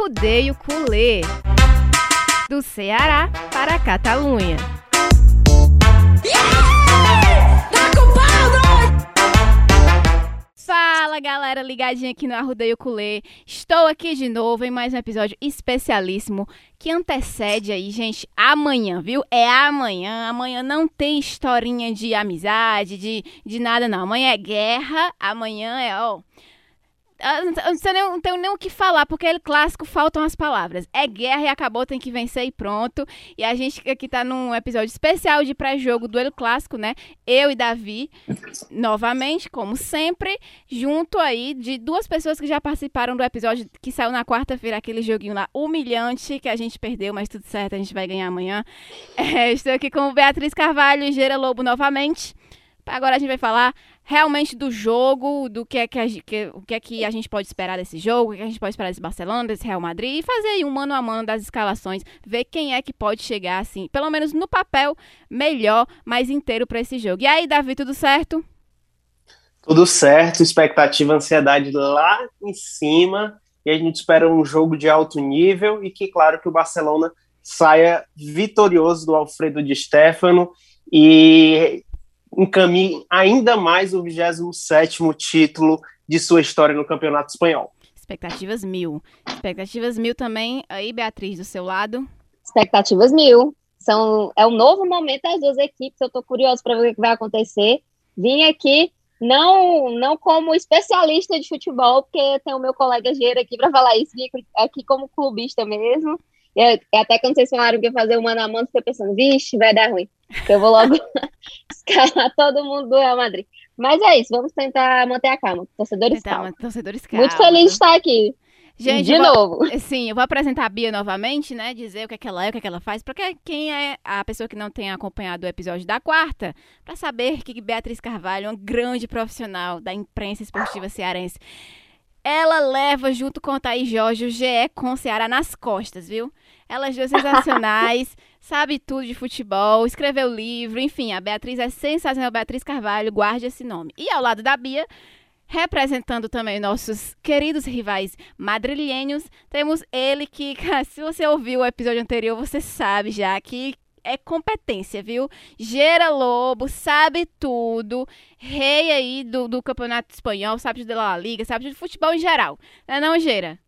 Arrudeio Culê. Do Ceará para a Catalunha. Fala galera, ligadinha aqui no Arrudeio Culê. Estou aqui de novo em mais um episódio especialíssimo que antecede aí, gente, amanhã, viu? É amanhã. Amanhã não tem historinha de amizade, de, de nada, não. Amanhã é guerra, amanhã é, ó. Eu não, tenho nem o que falar, porque ele clássico faltam as palavras. É guerra e acabou, tem que vencer e pronto. E a gente aqui tá num episódio especial de pré-jogo do Ele Clássico, né? Eu e Davi, novamente, como sempre, junto aí de duas pessoas que já participaram do episódio que saiu na quarta-feira, aquele joguinho lá humilhante que a gente perdeu, mas tudo certo, a gente vai ganhar amanhã. É, estou aqui com Beatriz Carvalho e Gera Lobo novamente. Agora a gente vai falar realmente do jogo, do que é que, a, que, o que é que a gente pode esperar desse jogo, o que a gente pode esperar desse Barcelona, desse Real Madrid, e fazer aí um mano a mano das escalações, ver quem é que pode chegar, assim, pelo menos no papel, melhor, mais inteiro para esse jogo. E aí, Davi, tudo certo? Tudo certo, expectativa, ansiedade lá em cima, e a gente espera um jogo de alto nível e que, claro, que o Barcelona saia vitorioso do Alfredo de Stefano e encaminhe ainda mais o 27 título de sua história no Campeonato Espanhol. Expectativas mil. Expectativas mil também. Aí, Beatriz, do seu lado? Expectativas mil. São, é um novo momento das duas equipes. Eu estou curioso para ver o que vai acontecer. Vim aqui não não como especialista de futebol, porque tem o meu colega Geira aqui para falar isso, vim aqui como clubista mesmo. E até quando vocês falaram que ia fazer o mano a mano, fiquei pensando, vixe, vai dar ruim. Eu vou logo escalar todo mundo do Real Madrid. Mas é isso, vamos tentar manter a calma. Torcedores tentar, calma. Torcedores calma. Muito feliz de estar aqui. Gente, de novo. sim, eu vou apresentar a Bia novamente, né? Dizer o que é que ela é, o que é que ela faz, porque quem é a pessoa que não tem acompanhado o episódio da quarta, para saber que Beatriz Carvalho é uma grande profissional da imprensa esportiva cearense. Ela leva junto com o Thaís Jorge o GE com o Ceará nas costas, viu? Elas duas sensacionais, sabe tudo de futebol, escreveu livro, enfim, a Beatriz é sensacional, Beatriz Carvalho, guarde esse nome. E ao lado da Bia, representando também nossos queridos rivais madrilhenhos, temos ele que, se você ouviu o episódio anterior, você sabe já que é competência, viu? Gera Lobo, sabe tudo, rei aí do, do Campeonato Espanhol, sabe de La Liga, sabe de futebol em geral. Não é não, Gera?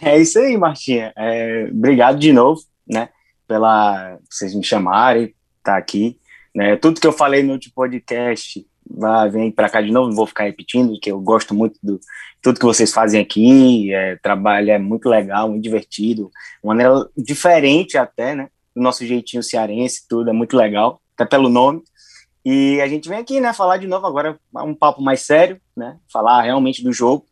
É isso aí, Martinha. É, obrigado de novo, né, pela vocês me chamarem, tá aqui, né? Tudo que eu falei no último podcast vai vir para cá de novo, não vou ficar repetindo, que eu gosto muito do tudo que vocês fazem aqui, é, trabalho é muito legal, muito divertido, uma maneira diferente até, né? Do nosso jeitinho cearense, tudo é muito legal, até pelo nome. E a gente vem aqui, né, falar de novo agora um papo mais sério, né? Falar realmente do jogo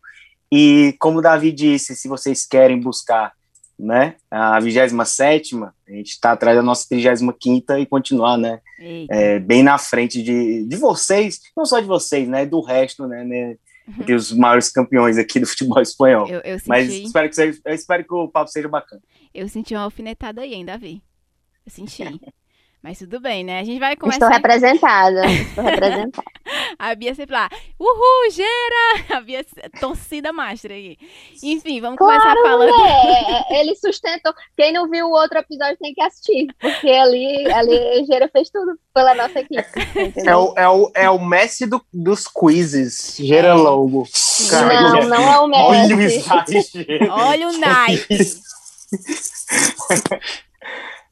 e como o Davi disse, se vocês querem buscar né, a 27 a gente está atrás da nossa 35 e continuar né, é, bem na frente de, de vocês, não só de vocês, né, do resto, né, né uhum. dos maiores campeões aqui do futebol espanhol. Eu, eu senti... Mas espero que, eu espero que o papo seja bacana. Eu senti uma alfinetada aí, hein, Davi? Eu senti. Mas tudo bem, né? A gente vai começar. Estou representada. Estou representada. a Bia sempre lá, uhul, gera! A Bia torcida master aí. Enfim, vamos claro, começar falando. É, ele sustentou. Quem não viu o outro episódio tem que assistir, porque ali, ali Gera fez tudo pela nossa equipe. É o, é, o, é o Messi do, dos quizzes, Gera é. Logo. Não, não é o Messi. Olha o Olha o Nike.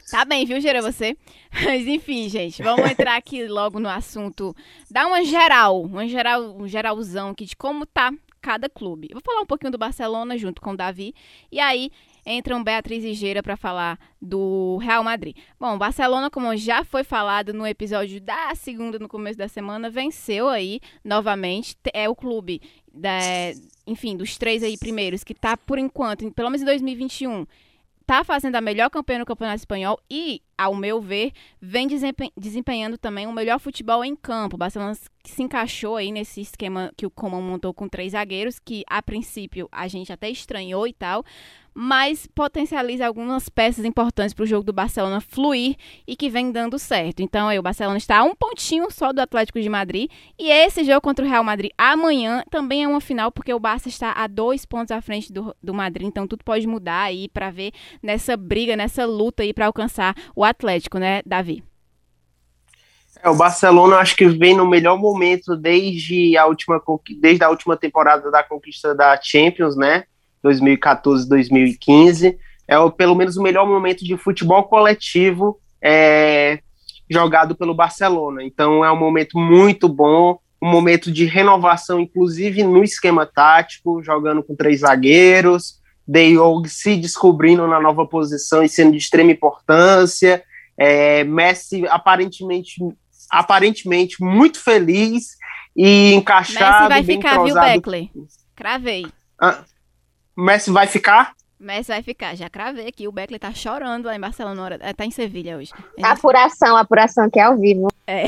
Tá bem, viu, Gera, você? Mas enfim, gente, vamos entrar aqui logo no assunto. Dá uma geral, uma geral, um geralzão aqui de como tá cada clube. Vou falar um pouquinho do Barcelona junto com o Davi. E aí entram Beatriz e Geira para falar do Real Madrid. Bom, o Barcelona, como já foi falado no episódio da segunda, no começo da semana, venceu aí novamente. É o clube, da, enfim, dos três aí primeiros, que tá por enquanto, pelo menos em 2021, tá fazendo a melhor campanha no Campeonato Espanhol e ao meu ver, vem desempenhando também um melhor futebol em campo. O Barcelona se encaixou aí nesse esquema que o Coman montou com três zagueiros, que a princípio a gente até estranhou e tal, mas potencializa algumas peças importantes para o jogo do Barcelona fluir e que vem dando certo. Então, aí, o Barcelona está a um pontinho só do Atlético de Madrid e esse jogo contra o Real Madrid amanhã também é uma final porque o Barça está a dois pontos à frente do, do Madrid, então tudo pode mudar aí para ver nessa briga, nessa luta aí para alcançar o Atlético, né, Davi? É, o Barcelona acho que vem no melhor momento desde a última desde a última temporada da conquista da Champions, né? 2014, 2015. É o, pelo menos o melhor momento de futebol coletivo é, jogado pelo Barcelona. Então é um momento muito bom, um momento de renovação, inclusive no esquema tático, jogando com três zagueiros, De Jong se descobrindo na nova posição e sendo de extrema importância. É, Messi aparentemente, aparentemente muito feliz e encaixado. Messi vai ficar, viu, Beckley? Cravei. Ah, Messi vai ficar? Messi vai ficar, já cravei aqui. O Beckley tá chorando lá em Barcelona, hora, é, tá em Sevilha hoje. Apuração, apuração que é ao vivo. É.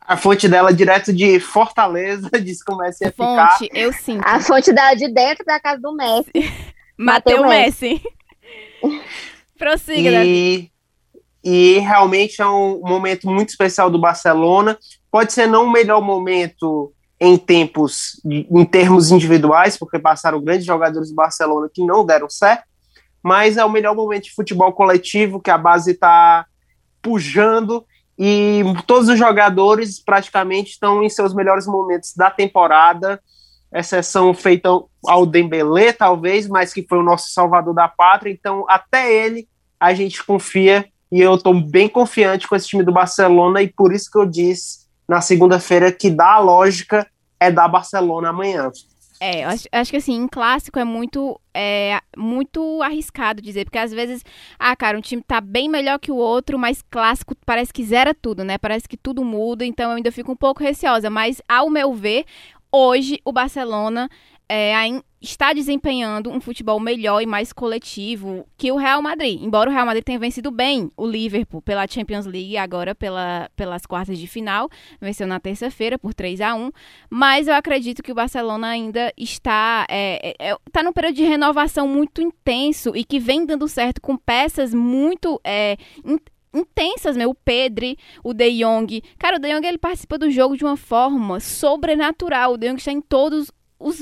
A fonte dela direto de Fortaleza diz que o Messi ia fonte, ficar. eu sinto. A fonte dela de dentro da casa do Messi. Mateu Messi. Prossiga, e, e realmente é um momento muito especial do Barcelona. Pode ser não o melhor momento em tempos, em termos individuais, porque passaram grandes jogadores do Barcelona que não deram certo, mas é o melhor momento de futebol coletivo, que a base está pujando e todos os jogadores praticamente estão em seus melhores momentos da temporada, exceção feita ao Dembélé, talvez, mas que foi o nosso salvador da pátria, então até ele a gente confia e eu estou bem confiante com esse time do Barcelona e por isso que eu disse na segunda-feira que dá a lógica é da Barcelona amanhã. É, acho, acho que assim, em clássico é muito, é muito arriscado dizer, porque às vezes, ah, cara, um time tá bem melhor que o outro, mas clássico parece que zera tudo, né? Parece que tudo muda, então eu ainda fico um pouco receosa. Mas, ao meu ver, hoje o Barcelona é, está desempenhando um futebol melhor e mais coletivo que o Real Madrid. Embora o Real Madrid tenha vencido bem o Liverpool pela Champions League e agora pela, pelas quartas de final, venceu na terça-feira por 3 a 1 mas eu acredito que o Barcelona ainda está, é, é, é, está num período de renovação muito intenso e que vem dando certo com peças muito é, intensas, meu. O Pedri, o De Jong. Cara, o De Jong ele participa do jogo de uma forma sobrenatural. O De Jong está em todos os,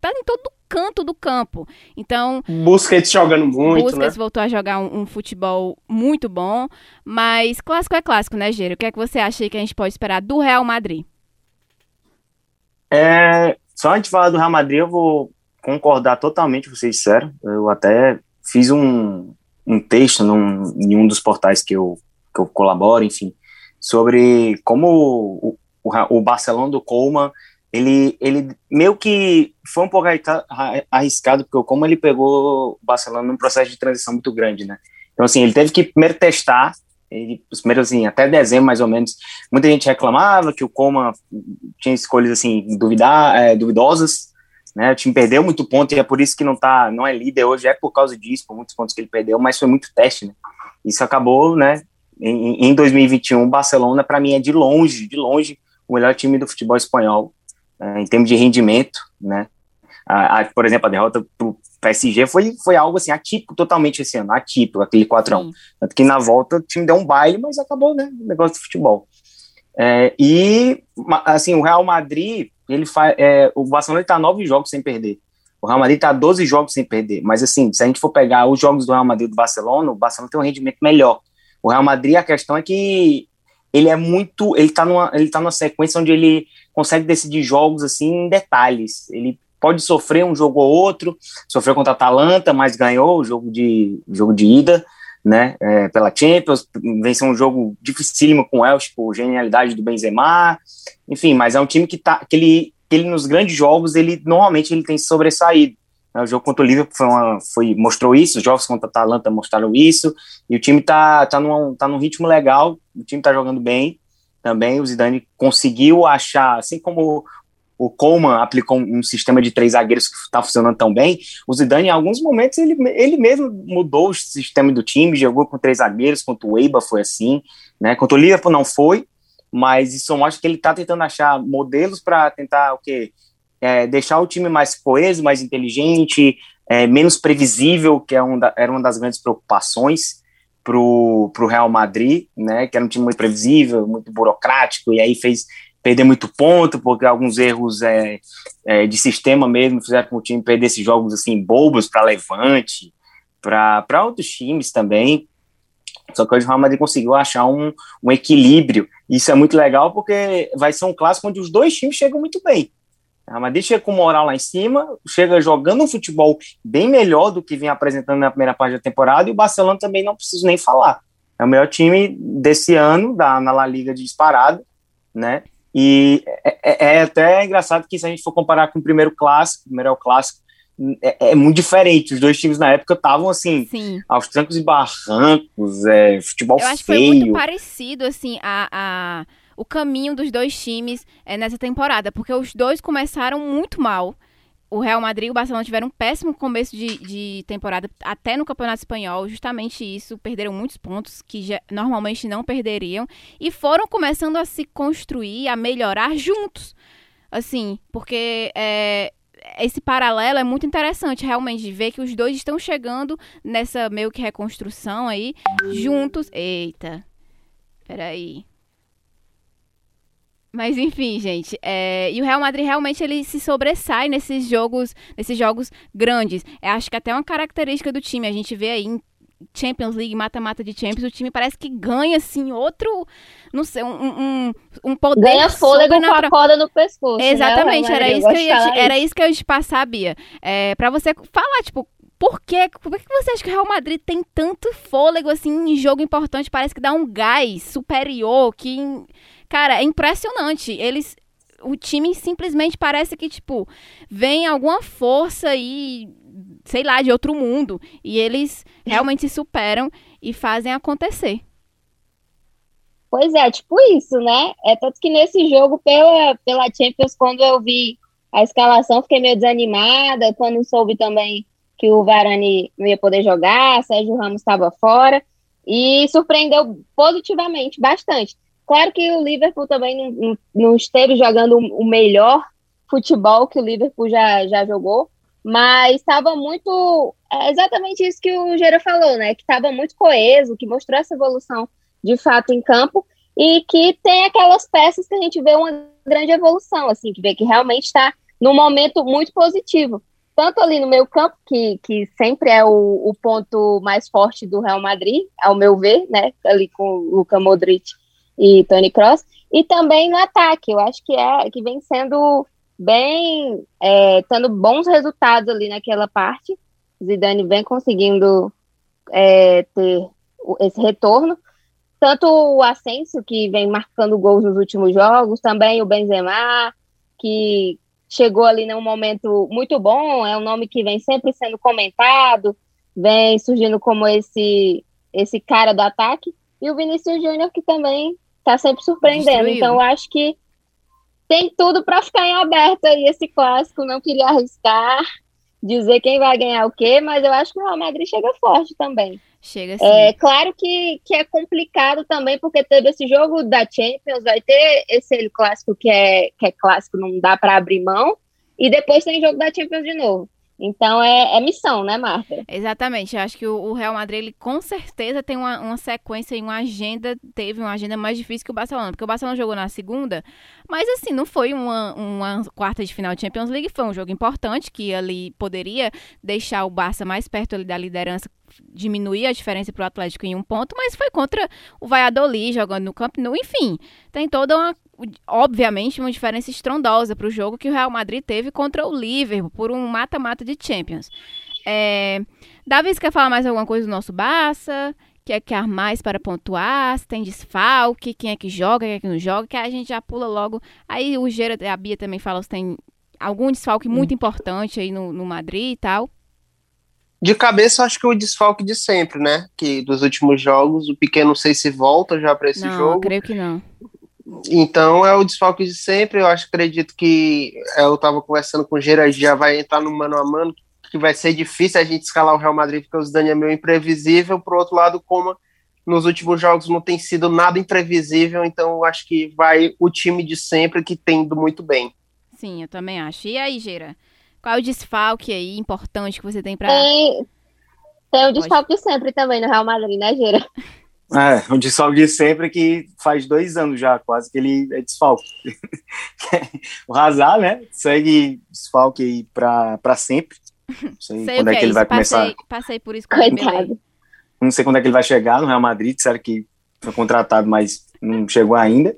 tá em todo canto do campo. Então. Busquets jogando muito. Busquets né? voltou a jogar um, um, futebol muito bom. Mas clássico é clássico, né, Gero? O que é que você acha que a gente pode esperar do Real Madrid? É, só antes de falar do Real Madrid, eu vou concordar totalmente com vocês disseram. Eu até fiz um, um texto num, em um dos portais que eu, que eu colaboro, enfim, sobre como o, o, o Barcelona do Colman ele, ele meio que foi um pouco arriscado, porque como ele pegou o Barcelona num processo de transição muito grande, né? Então, assim, ele teve que primeiro testar, ele, os primeiros, assim, até dezembro, mais ou menos, muita gente reclamava que o Coma tinha escolhas, assim, duvidar, é, duvidosas, né? O time perdeu muito ponto e é por isso que não tá, não é líder hoje, é por causa disso, por muitos pontos que ele perdeu, mas foi muito teste, né? Isso acabou, né? Em, em 2021, o Barcelona, para mim, é de longe, de longe, o melhor time do futebol espanhol em termos de rendimento, né? A, a, por exemplo, a derrota pro PSG foi, foi algo assim, atípico totalmente esse ano, atípico, aquele 4x1. Tanto que na volta o time deu um baile, mas acabou, né? O negócio de futebol. É, e, assim, o Real Madrid, ele faz. É, o Barcelona está nove jogos sem perder. O Real Madrid está 12 jogos sem perder. Mas, assim, se a gente for pegar os jogos do Real Madrid e do Barcelona, o Barcelona tem um rendimento melhor. O Real Madrid, a questão é que ele é muito. Ele está numa, ele tá numa sequência onde ele consegue decidir jogos assim em detalhes. Ele pode sofrer um jogo ou outro, sofreu contra a Atalanta, mas ganhou o jogo de, jogo de ida, né, é, pela Champions, venceu um jogo dificílimo com o Elche, por genialidade do Benzema, enfim, mas é um time que, tá, que, ele, que ele nos grandes jogos, ele normalmente ele tem se sobressaído. O jogo contra o Liverpool foi, uma, foi mostrou isso, os jogos contra a Atalanta mostraram isso, e o time tá, tá, num, tá num ritmo legal, o time tá jogando bem, também o Zidane conseguiu achar, assim como o Coleman aplicou um, sistema de três zagueiros que está funcionando tão bem, o Zidane, em alguns momentos, ele, ele mesmo mudou o sistema do time, jogou com três zagueiros, contra o Eiba foi assim, né? Contra o Liverpool não foi, mas isso mostra que ele está tentando achar modelos para tentar o quê? É, deixar o time mais coeso, mais inteligente, é, menos previsível, que é um da, era uma das grandes preocupações para o Real Madrid, né? Que era um time muito previsível, muito burocrático, e aí fez perder muito ponto, porque alguns erros é, é, de sistema mesmo fizeram com o time perder esses jogos assim bobos para Levante, para outros times também. Só que hoje o Real Madrid conseguiu achar um, um equilíbrio. Isso é muito legal porque vai ser um clássico onde os dois times chegam muito bem. O Real Madrid chega com moral lá em cima, chega jogando um futebol bem melhor do que vinha apresentando na primeira parte da temporada, e o Barcelona também não preciso nem falar. É o melhor time desse ano, da, na La Liga de disparado, né? E é, é, é, até engraçado que se a gente for comparar com o primeiro clássico, o primeiro é o clássico, é, é, muito diferente. Os dois times na época estavam assim, Sim. aos trancos e barrancos, é, futebol Eu acho feio. que foi muito parecido, assim, a, a, o caminho dos dois times é, nessa temporada, porque os dois começaram muito mal o Real Madrid e o Barcelona tiveram um péssimo começo de, de temporada, até no Campeonato Espanhol, justamente isso, perderam muitos pontos que já, normalmente não perderiam, e foram começando a se construir, a melhorar juntos. Assim, porque é, esse paralelo é muito interessante, realmente, de ver que os dois estão chegando nessa meio que reconstrução aí, juntos. Eita, peraí. Mas enfim, gente, é... e o Real Madrid realmente ele se sobressai nesses jogos, nesses jogos grandes. Eu acho que até uma característica do time, a gente vê aí em Champions League, mata-mata de Champions, o time parece que ganha assim outro, não sei, um, um, um poder ganha fôlego com a corda no pescoço. Né, Exatamente, né, era, isso que eu ia, era isso que eu ia te passar, Bia. É, para você falar, tipo, por quê? Por que você acha que o Real Madrid tem tanto fôlego assim em jogo importante? Parece que dá um gás superior que Cara, é impressionante. Eles. O time simplesmente parece que, tipo, vem alguma força aí, sei lá, de outro mundo. E eles realmente se superam e fazem acontecer. Pois é, tipo isso, né? É tanto que nesse jogo, pela, pela Champions, quando eu vi a escalação, fiquei meio desanimada. Quando soube também que o Varane não ia poder jogar, Sérgio Ramos estava fora. E surpreendeu positivamente bastante. Claro que o Liverpool também não, não, esteve jogando o melhor futebol que o Liverpool já, já jogou, mas estava muito. É exatamente isso que o Gera falou, né? Que estava muito coeso, que mostrou essa evolução de fato em campo e que tem aquelas peças que a gente vê uma grande evolução, assim, que vê que realmente está num momento muito positivo. Tanto ali no meio campo, que, que sempre é o, o ponto mais forte do Real Madrid, ao meu ver, né? Ali com o Luka Modric e Tony Cross, e também no ataque, eu acho que é que vem sendo bem, é, tendo bons resultados ali naquela parte. Zidane vem conseguindo é, ter esse retorno. Tanto o Asensio, que vem marcando gols nos últimos jogos, também o Benzema, que chegou ali num momento muito bom, é um nome que vem sempre sendo comentado, vem surgindo como esse, esse cara do ataque. E o Vinícius Júnior, que também tá sempre surpreendendo. Destruiu. Então, eu acho que tem tudo para ficar em aberto aí esse clássico. Não queria arriscar, dizer quem vai ganhar o quê, mas eu acho que o Real Madrid chega forte também. Chega sim. É claro que, que é complicado também, porque teve esse jogo da Champions, vai ter esse clássico que é, que é clássico, não dá para abrir mão, e depois tem jogo da Champions de novo. Então é, é, missão, né, Marta? Exatamente. Eu acho que o, o, Real Madrid, ele com certeza tem uma, uma sequência e uma agenda, teve uma agenda mais difícil que o Barcelona, porque o Barcelona jogou na segunda, mas assim, não foi uma, uma quarta de final de Champions League, foi um jogo importante que ali poderia deixar o Barça mais perto ali da liderança, diminuir a diferença para o Atlético em um ponto, mas foi contra o Valladolid jogando no Camp Nou, enfim, tem toda uma obviamente, uma diferença estrondosa para o jogo que o Real Madrid teve contra o Liverpool por um mata-mata de Champions. É, Davi, você quer falar mais alguma coisa do nosso Barça? Quer, quer mais para pontuar? Se tem desfalque? Quem é que joga? Quem é que não joga? Que a gente já pula logo. Aí o Gera, a Bia também fala se tem algum desfalque hum. muito importante aí no, no Madrid e tal. De cabeça, acho que o desfalque de sempre, né? Que dos últimos jogos, o Piquet não sei se volta já para esse não, jogo. Não, creio que não Então é o desfalque de sempre. Eu acho, acredito que é, eu estava conversando com o Gerard, já vai entrar no mano a mano, que vai ser difícil a gente escalar o Real Madrid, porque o Zidane é meio imprevisível. Por outro lado, como nos últimos jogos não tem sido nada imprevisível, então eu acho que vai o time de sempre que tem ido muito bem. Sim, eu também acho. E aí, Gera? Qual é o desfalque aí importante que você tem para Tem, tem o desfalque de sempre também no Real Madrid, né, Gira? É, o desfalque de sempre que faz dois anos já, quase que ele é desfalque. o Hazard, né, segue desfalque aí pra, pra sempre. Não sei, Sei quando é que que ele vai passei, começar. Passei por isso com. Coitado. Não sei quando é que ele vai chegar no Real Madrid, disseram que foi contratado, mas não chegou ainda.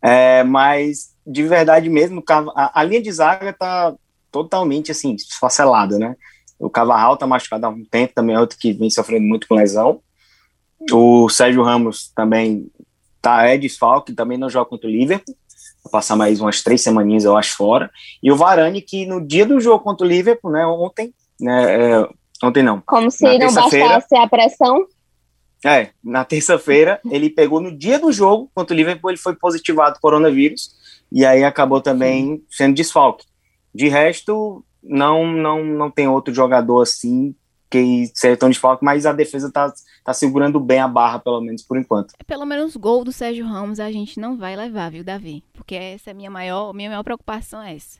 É, mas, de verdade mesmo, a, a linha de zaga tá totalmente, assim, esfacelada, né? O Cavarral tá machucado há um tempo, também é outro que vem sofrendo muito com lesão. O Sérgio Ramos também tá, é desfalque, também não joga contra o Liverpool. Vai passar mais umas três semaninhas, eu acho, fora. E o Varane, que no dia do jogo contra o Liverpool, né, ontem, né, é, ontem não, Como se Na não bastasse a pressão. é, na terça-feira ele pegou no dia do jogo contra o Liverpool, ele foi positivado coronavírus e aí acabou também sendo desfalque. De resto, não não não tem outro jogador assim que seja tão desfalque, mas a defesa tá, tá segurando bem a barra, pelo menos por enquanto. Pelo menos gol do Sérgio Ramos a gente não vai levar, viu, Davi? Porque essa é a minha maior, minha maior preocupação é essa.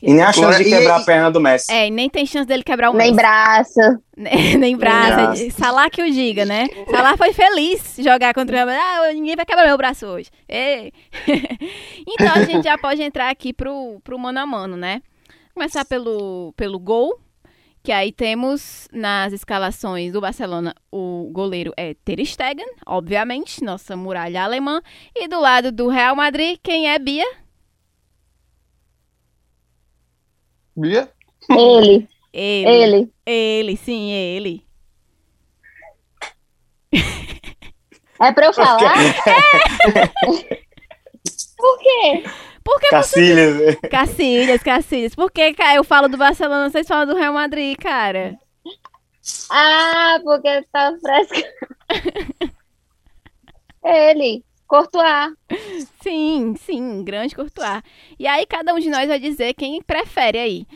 E nem a chance de quebrar e- a perna do Messi. É, e nem tem chance dele quebrar o Nem Messi. braço. Nem, nem braço. braço. Salah que o diga, né? Salah foi feliz jogar contra o. Ah, ninguém vai quebrar meu braço hoje. Ei. então a gente já pode entrar aqui pro, pro mano a mano, né? Começar pelo, pelo gol. Que aí temos nas escalações do Barcelona o goleiro é Ter Stegen, obviamente, nossa muralha alemã. E do lado do Real Madrid, quem é Bia? Bia? Ele, Ele. ele. Ele, sim, ele. É pra eu falar? Por quê? Por que Cacilhas. Cacilhas, Cacilhas. Por que, cara, eu falo do Barcelona, vocês falam do Real Madrid, cara? Ah, porque tá fresco. ele, Courtois. Sim, sim, grande Courtois. E aí cada um de nós vai dizer quem prefere aí.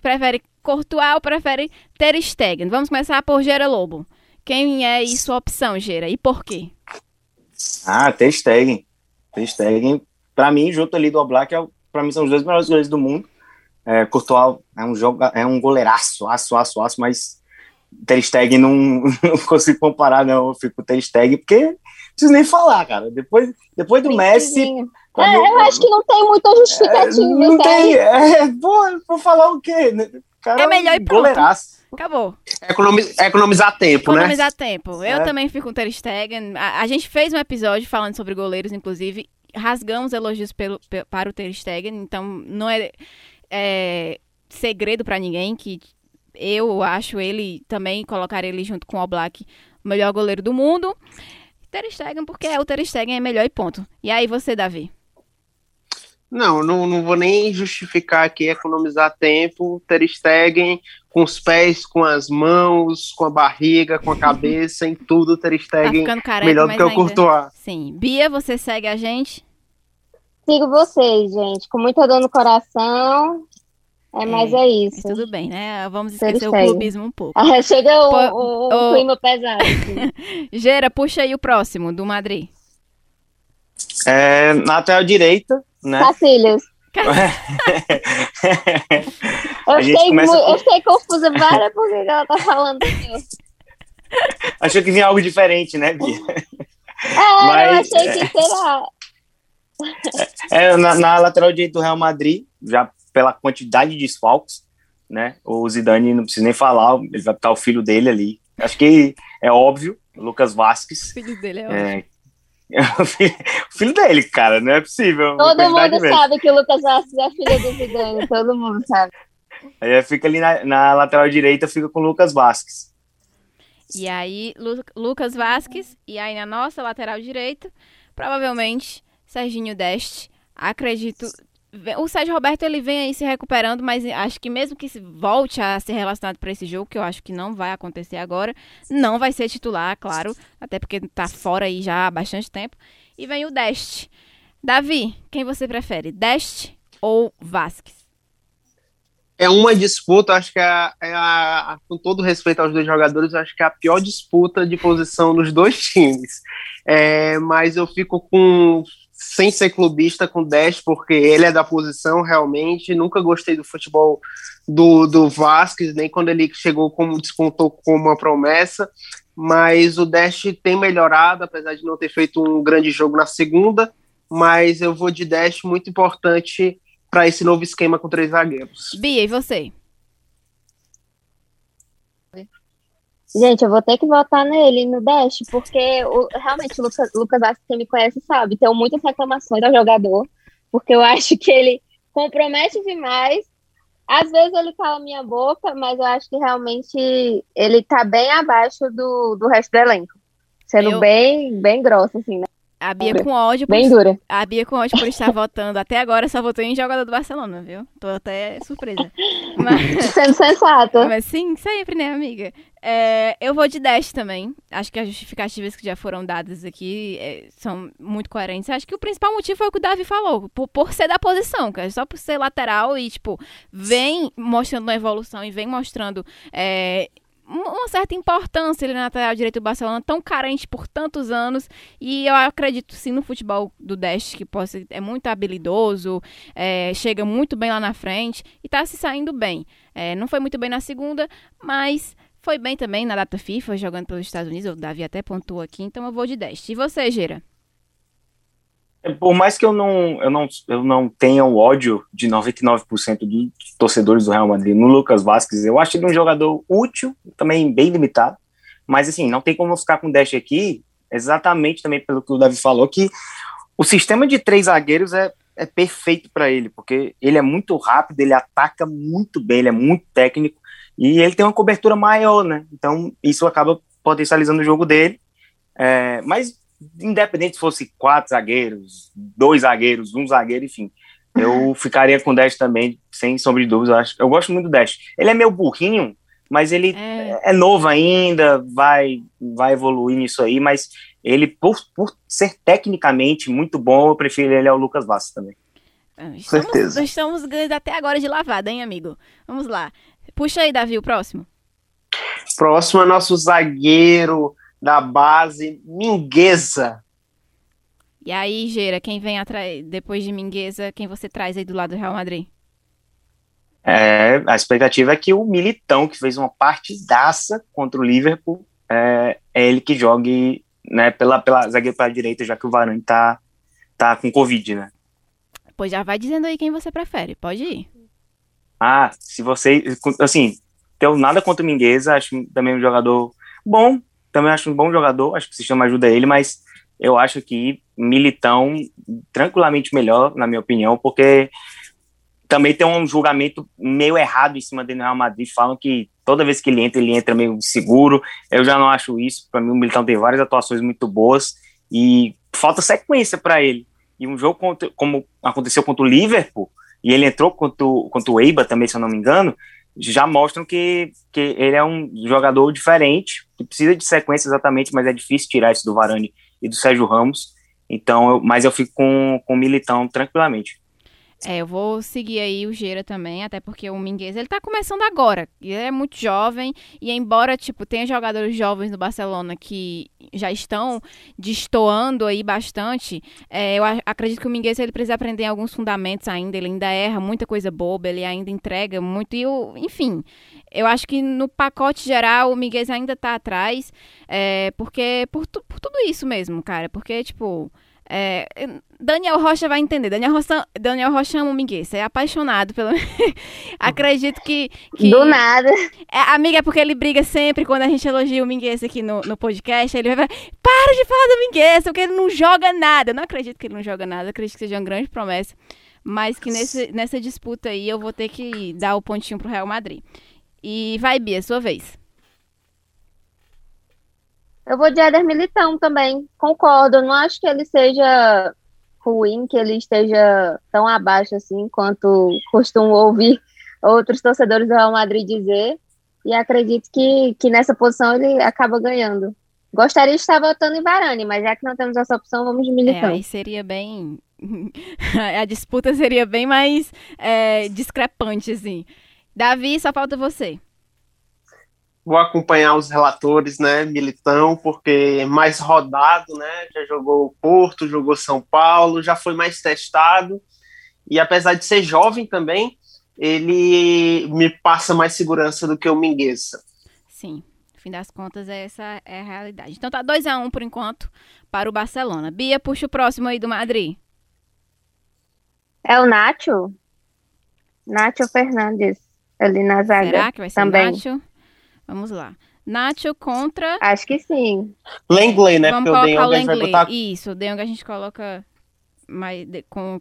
Prefere Courtois ou prefere Ter Stegen? Vamos começar por Gera Lobo. Quem é aí sua opção, Gera? E por quê? Ah, Ter Stegen. Ter Stegen, pra mim, junto ali do Oblak, é, o- pra mim são os dois melhores goleiros do mundo. É, Courtois é um, joga, é um goleiraço, aço, aço, aço, mas Ter Stegen não, não consigo comparar, não. Eu fico com Ter Stegen, porque não preciso nem falar, cara. Depois, depois do Messi... Quando- É, eu acho que não tem muita justificativa, não sabe? tem, é, pô, vou falar o quê? Cara, É melhor um e pronto. goleiraço. Acabou. Economi- economizar tempo, né? Economizar tempo. Eu É. também fico com o Ter Stegen. A, a gente fez um episódio falando sobre goleiros, inclusive. Rasgamos elogios pelo, pe- para o Ter Stegen. Então, não é, é segredo para ninguém que eu acho ele também, colocar ele junto com o Oblak, o melhor goleiro do mundo. Ter Stegen, porque é o Ter Stegen é melhor e ponto. E aí você, Davi? Não, não, não vou nem justificar aqui economizar tempo. Ter Stegen com os pés, com as mãos, com a barriga, com a cabeça, em tudo. Ter Tá Stegen ficando careca, melhor do que o ainda... Courtois. Sim. Bia, você segue a gente? Sigo vocês, gente. Com muita dor no coração. É, mas é Mas isso. tudo bem, né? Vamos esquecer o Stegen. clubismo um pouco. Ah, Chega o, o- o clima pesado. Gera, puxa aí o próximo, do Madrid. É, na lateral direita, né? Cacilhos. Eu A gente fiquei, começa eu fiquei confusa, Vara, por que ela tá falando isso? Achou que vinha algo diferente, né, Bia? É, Mas- eu achei que será. É, na, na lateral direita do Real Madrid, já pela quantidade de desfalques, né? O Zidane não precisa nem falar, ele vai botar o filho dele ali. Acho que é óbvio, Lucas Vasquez. O filho dele é ótimo. É, o filho- dele, cara, não é possível. Todo mundo mesmo. sabe que o Lucas Vasquez é filho do Zidane, todo mundo sabe. Aí fica ali na, na lateral direita, fica com o Lucas Vasquez. E aí, Lu- Lucas Vasquez. E aí, na nossa lateral direita, provavelmente, Serginho Deste. Acredito. O Sérgio Roberto ele vem aí se recuperando, mas acho que mesmo que volte a ser relacionado para esse jogo, que eu acho que não vai acontecer agora, não vai ser titular, claro, até porque tá fora aí já há bastante tempo. E vem o Deste. Davi, quem você prefere, Dest ou Vasquez? É uma disputa, acho que é, é a, com todo respeito aos dois jogadores, acho que é a pior disputa de posição dos dois times. É, mas eu fico com sem ser clubista com 10, porque ele é da posição realmente. Nunca gostei do futebol do, do Vasquez, nem quando ele chegou como despontou como uma promessa. Mas o Dash tem melhorado, apesar de não ter feito um grande jogo na segunda. Mas eu vou de Dash muito importante para esse novo esquema com três zagueiros. Bia, e você? Gente, eu vou ter que votar nele no Dash, porque o, realmente o Lucas, Lucas Vasquez, quem me conhece, sabe, tem muitas reclamações ao jogador, porque eu acho que ele compromete demais. Às vezes ele cala minha boca, mas eu acho que realmente ele tá bem abaixo do, do resto do elenco. Sendo eu... bem, bem grosso, assim, né? A Bia com ódio. Bem por, dura. A Bia com ódio por estar votando. Até agora só votou em jogador do Barcelona, viu? Tô até surpresa. Mas... Sendo sensato. Mas sim, sempre, né, amiga? É, eu vou de 10 também. Acho que as justificativas que já foram dadas aqui é, são muito coerentes. Acho que o principal motivo foi o que o Davi falou. Por, por ser da posição, cara. Só por ser lateral e, tipo, vem mostrando uma evolução e vem mostrando é, uma certa importância ali na lateral direito do Barcelona, tão carente por tantos anos. E eu acredito sim no futebol do Dest, que possa, é muito habilidoso, é, chega muito bem lá na frente e tá se saindo bem. É, não foi muito bem na segunda, mas foi bem também na data FIFA, jogando pelos Estados Unidos. O Davi até pontuou aqui, então eu vou de Dest. E você, Gira? Por mais que eu não, eu não, eu não tenha o ódio de 99% dos torcedores do Real Madrid no Lucas Vasquez, eu acho ele um jogador útil, também bem limitado, mas assim, não tem como ficar com o Dash aqui, exatamente também pelo que o Davi falou, que o sistema de três zagueiros é, é perfeito para ele, porque ele é muito rápido, ele ataca muito bem, ele é muito técnico, e ele tem uma cobertura maior, né? Então, isso acaba potencializando o jogo dele. É, mas independente se fosse quatro zagueiros, dois zagueiros, um zagueiro, enfim, eu ficaria com o Dash também, sem sombra de dúvida. Eu, acho, eu gosto muito do Dash. Ele é meio burrinho, mas ele é. é, novo ainda, vai, vai evoluir nisso aí, mas ele, por, por ser tecnicamente muito bom, eu prefiro ele ao Lucas Vassa também. Ah, estamos, Certeza. Estamos ganhando até agora de lavada, hein, amigo? Vamos lá. Puxa aí, Davi, o próximo. Próximo é nosso zagueiro da base Mingueza. E aí, Geira, quem vem atrás depois de Mingueza, quem você traz aí do lado do Real Madrid? É, a expectativa é que o Militão, que fez uma partidaça contra o Liverpool, é, é ele que jogue né, pela, pela zagueira pela direita, já que o Varane tá, tá com Covid, né? Pois já vai dizendo aí quem você prefere, pode ir. Ah, se você. Assim, tenho nada contra o Mingueza, acho também um jogador bom, também acho um bom jogador, acho que o sistema ajuda ele, mas eu acho que Militão tranquilamente melhor, na minha opinião, porque também tem um julgamento meio errado em cima dele no Real Madrid, falam que toda vez que ele entra, ele entra meio seguro, eu já não acho isso, para mim o Militão tem várias atuações muito boas e falta sequência para ele, e um jogo contra, como aconteceu contra o Liverpool, e ele entrou contra o, contra o Eibar também, se eu não me engano, já mostram que, que ele é um jogador diferente, que precisa de sequência exatamente, mas é difícil tirar isso do Varane e do Sérgio Ramos. Então, eu, mas eu fico com, com o Militão tranquilamente. É, eu vou seguir aí o Geira também, até porque o Minguez, ele tá começando agora. Ele é muito jovem e embora, tipo, tenha jogadores jovens no Barcelona que já estão destoando aí bastante, é, eu acredito que o Minguez, ele precisa aprender alguns fundamentos ainda, ele ainda erra muita coisa boba, ele ainda entrega muito e, enfim, eu acho que no pacote geral o Minguez ainda tá atrás, é, porque, por, por tudo isso mesmo, cara, porque, tipo... É, Daniel Rocha vai entender. Daniel Rocha, Daniel Rocha ama o Mingueza, é apaixonado pelo. Acredito que, que. Do nada. É, amiga, é porque ele briga sempre quando a gente elogia o Mingueza aqui no, no podcast. Ele vai falar: para de falar do Mingueza, porque ele não joga nada. Eu não acredito que ele não joga nada, acredito que seja uma grande promessa. Mas que nesse, nessa disputa aí eu vou ter que dar o pontinho pro Real Madrid. E vai, Bia, sua vez. Eu vou de Éder Militão também, concordo. Eu não acho que ele seja ruim, que ele esteja tão abaixo assim quanto costumo ouvir outros torcedores do Real Madrid dizer. E acredito que, que nessa posição ele acaba ganhando. Gostaria de estar votando em Varane, mas já que não temos essa opção, vamos de Militão. É, aí seria bem a disputa seria bem mais é, discrepante, assim. Davi, só falta você. Vou acompanhar os relatores, né, Militão, porque mais rodado, né, já jogou Porto, jogou São Paulo, já foi mais testado, e apesar de ser jovem também, ele me passa mais segurança do que o Mingueza. Sim, no fim das contas, essa é a realidade. Então tá 2 a 1 um por enquanto para o Barcelona. Bia, puxa o próximo aí do Madrid. É o Nacho? Nacho Fernandes, ali na zaga. Será que vai ser também. Nacho? Vamos lá. Nacho contra. Acho que sim. Lenglet, né? Vamos porque colocar o Jong a gente vai botar Isso, o De Jong a gente coloca mais de- com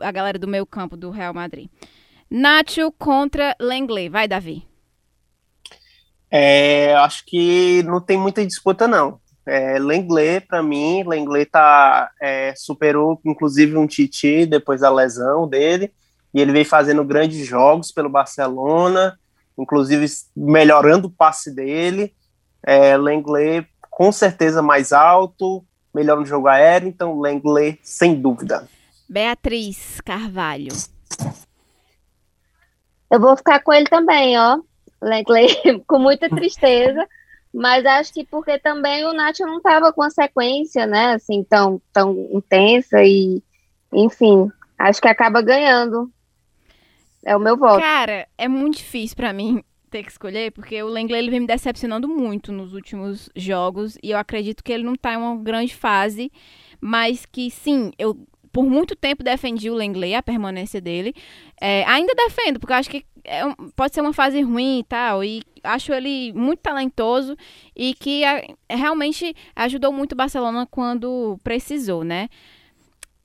a galera do meio campo do Real Madrid. Nacho contra Lenglet. Vai, Davi. É, acho que não tem muita disputa, não. É, Lenglet, para mim, Lenglet tá, é, superou inclusive um Titi depois da lesão dele, e ele vem fazendo grandes jogos pelo Barcelona, inclusive melhorando o passe dele. É, Lenglet com certeza mais alto, melhor no jogo aéreo, então Lenglet sem dúvida. Beatriz Carvalho. Eu vou ficar com ele também, ó. Lenglet, com muita tristeza. Mas acho que porque também o Nacho não estava com a sequência, né? Assim, tão, tão intensa e, enfim, acho que acaba ganhando. É o meu voto. Cara, é muito difícil pra mim ter que escolher, porque o Lenglet ele vem me decepcionando muito nos últimos jogos e eu acredito que ele não tá em uma grande fase, mas que sim, eu por muito tempo defendi o Lenglet, a permanência dele. É, ainda defendo, porque eu acho que é pode ser uma fase ruim e tal, e acho ele muito talentoso e que a- realmente ajudou muito o Barcelona quando precisou, né?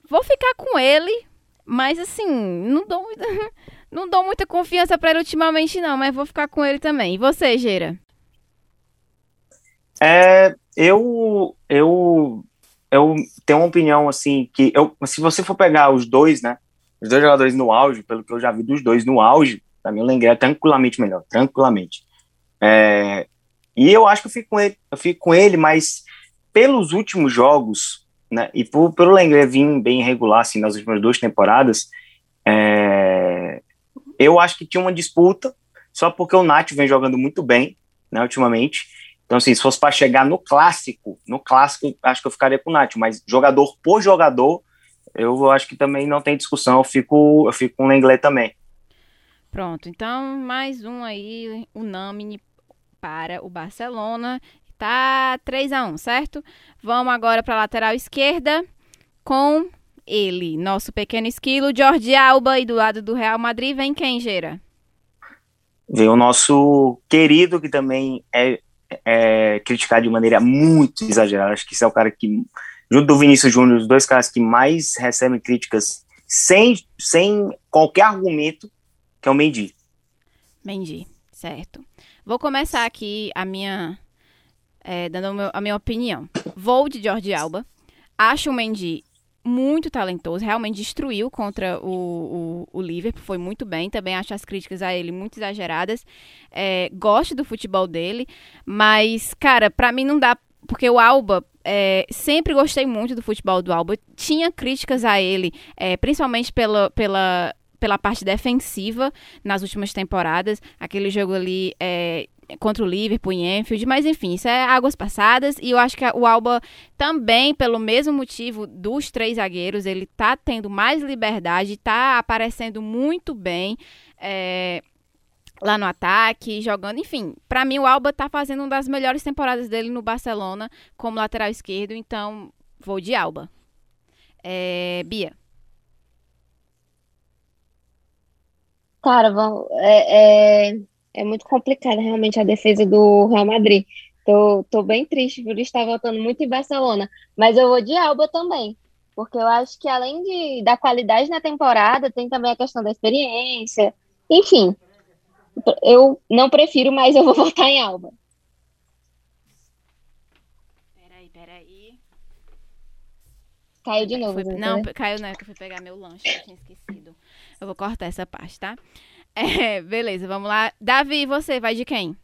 Vou ficar com ele, mas assim, não dou não dou muita confiança pra ele ultimamente não, mas vou ficar com ele também. E você, Geira? É, eu, eu, eu tenho uma opinião assim que eu, se você for pegar os dois, né, os dois jogadores no auge, pelo que eu já vi dos dois no auge, para mim o Lenglet é tranquilamente melhor, tranquilamente. É, e eu acho que eu fico com ele, eu fico com ele, mas pelos últimos jogos, né, e por, pelo Lenglet vir bem regular assim nas últimas duas temporadas, é, eu acho que tinha uma disputa, só porque o Nacho vem jogando muito bem, né, ultimamente. Então, assim, se fosse para chegar no clássico, no clássico, acho que eu ficaria com o Nacho, mas jogador por jogador, eu acho que também não tem discussão, eu fico, eu fico com o Lenglet também. Pronto, então mais um aí, unânime para o Barcelona. Tá 3 a 1 certo? Vamos agora para a lateral esquerda com ele, nosso pequeno esquilo, Jordi Alba, e do lado do Real Madrid vem quem, Geira? Vem o nosso querido, que também é, é criticado de maneira muito exagerada, acho que esse é o cara que, junto do Vinícius Júnior, os dois caras que mais recebem críticas sem, sem qualquer argumento, que é o Mendy. Mendy, certo. Vou começar aqui a minha. é, dando a minha opinião. Vou de Jordi Alba. Acho o Mendy muito talentoso, realmente destruiu contra o, o, o Liverpool, foi muito bem. Também acho as críticas a ele muito exageradas. É, gosto do futebol dele, mas, cara, pra mim não dá. Porque o Alba, é, sempre gostei muito do futebol do Alba. Tinha críticas a ele, é, principalmente pela, pela, pela parte defensiva nas últimas temporadas. Aquele jogo ali é, contra o Liverpool em Anfield. Mas enfim, isso é águas passadas. E eu acho que o Alba também, pelo mesmo motivo dos três zagueiros, ele tá tendo mais liberdade, tá aparecendo muito bem. é, lá no ataque, jogando, enfim, pra mim o Alba tá fazendo uma das melhores temporadas dele no Barcelona como lateral esquerdo, então vou de Alba. É, Bia. Cara, vão, é, é, é muito complicada realmente a defesa do Real Madrid. Tô, tô bem triste por estar votando muito em Barcelona, mas eu vou de Alba também, porque eu acho que além de, da qualidade na temporada, tem também a questão da experiência. Enfim, eu não prefiro, mas eu vou votar em Alba. Peraí, peraí. Caiu de novo. Não, né? caiu não, é que eu fui pegar meu lanche, eu tinha esquecido. Eu vou cortar essa parte, tá? É, beleza, vamos lá. Davi, você vai de quem?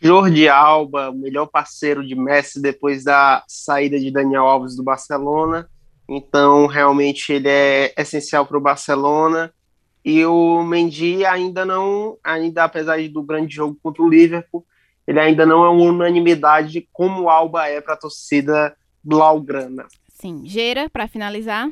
Jordi Alba, o melhor parceiro de Messi depois da saída de Daniel Alves do Barcelona. Então, realmente, ele é essencial para o Barcelona. E o Mendy ainda não, ainda apesar do grande jogo contra o Liverpool, ele ainda não é uma unanimidade como o Alba é para a torcida blaugrana. Sim. Geira, para finalizar.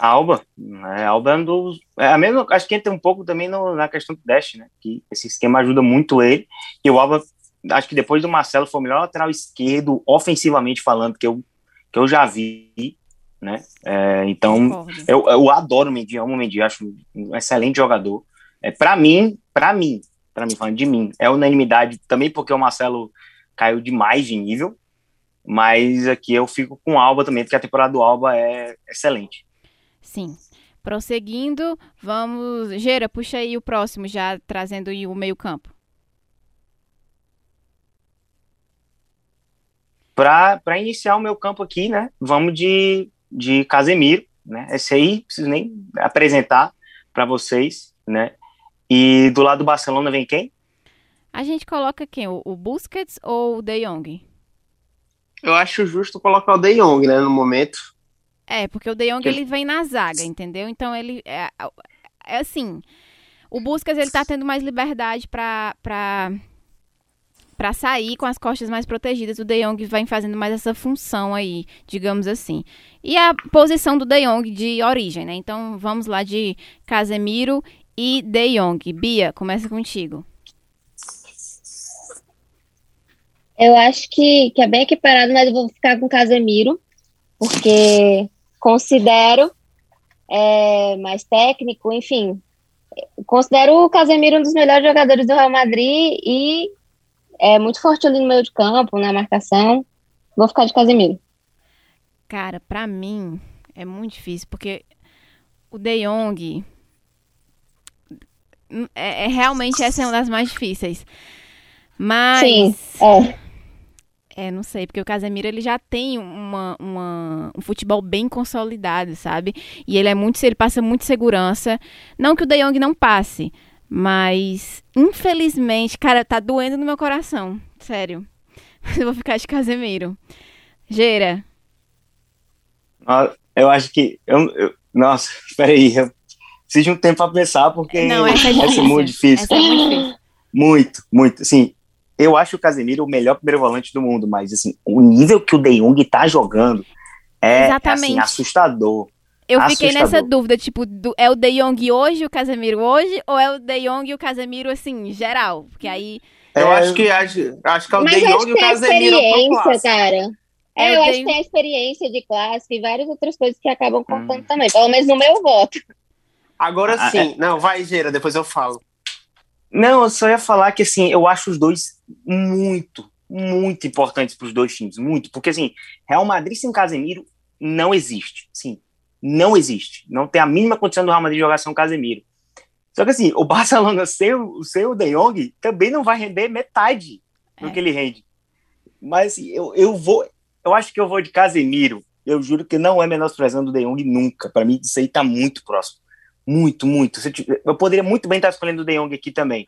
Alba, né? Alba é um dos. É a mesma, acho que entra um pouco também no, na questão do Dash, né? Que esse esquema ajuda muito ele. E o Alba, acho que depois do Marcelo, foi o melhor lateral esquerdo, ofensivamente falando, que eu, que eu já vi, né? É, então, eu, eu adoro o Mendy, amo o Mendy, acho um excelente jogador. É, para mim, para mim, para mim, falando de mim, é unanimidade também porque o Marcelo caiu demais de nível, mas aqui eu fico com o Alba também, porque a temporada do Alba é excelente. Sim. Prosseguindo, vamos. Gera, puxa aí o próximo, já trazendo o meio-campo. Para iniciar o meu campo aqui, né? Vamos de, de Casemiro, né? Esse aí, preciso nem apresentar para vocês, né? E do lado do Barcelona vem quem? A gente coloca quem? O, o Busquets ou o De Jong? Eu acho justo colocar o De Jong, né, no momento. É, porque o De Jong, ele vem na zaga, entendeu? Então, ele... É, é assim... O Busquets, ele tá tendo mais liberdade para pra, pra sair com as costas mais protegidas. O De Jong vem fazendo mais essa função aí, digamos assim. E a posição do De Jong de origem, né? Então, vamos lá de Casemiro e De Jong. Bia, começa contigo. Eu acho que, que é bem equiparado, mas eu vou ficar com Casemiro, porque considero é, mais técnico, enfim. Considero o Casemiro um dos melhores jogadores do Real Madrid e é muito forte ali no meio de campo, na marcação. Vou ficar de Casemiro. Cara, para mim é muito difícil, porque o De Jong é, é, realmente essa é uma das mais difíceis. Mas. Sim, é. É, não sei, porque o Casemiro ele já tem uma, uma, um futebol bem consolidado, sabe? E ele é muito, ele passa muito segurança. Não que o De Jong não passe, mas infelizmente, cara, tá doendo no meu coração, sério. eu vou ficar de Casemiro. Geira. Eu acho que eu, eu nossa, peraí, eu preciso de um tempo para pensar porque não, essa é, essa é muito difícil. Essa é muito difícil. Muito, muito. Assim, eu acho o Casemiro o melhor primeiro volante do mundo, mas assim, o nível que o De Jong tá jogando é, é assim, assustador. Eu fiquei assustador. nessa dúvida, tipo, do, é o De Jong hoje, o Casemiro hoje, ou é o De Jong e o Casemiro, assim, geral? Porque aí... Eu é... acho, que, acho, acho que é o Mas De Jong e o Casemiro experiência, cara. É, eu, eu acho que tem a experiência de classe e várias outras coisas que acabam contando hum. também, pelo menos no meu voto. Agora ah, sim. É... Não, vai, Gera, depois eu falo. Não, eu só ia falar que assim, eu acho os dois muito, muito importantes para os dois times, muito, porque assim, Real Madrid sem Casemiro não existe, sim, não existe, não tem a mínima condição do Real Madrid jogar sem Casemiro. Só que assim, o Barcelona sem, sem o De Jong também não vai render metade do é. que ele rende. Mas assim, eu, eu vou, eu acho que eu vou de Casemiro. Eu juro que não é menosprezando o De Jong nunca. Para mim, isso aí tá muito próximo. Muito, muito. Eu poderia muito bem estar escolhendo o De Jong aqui também.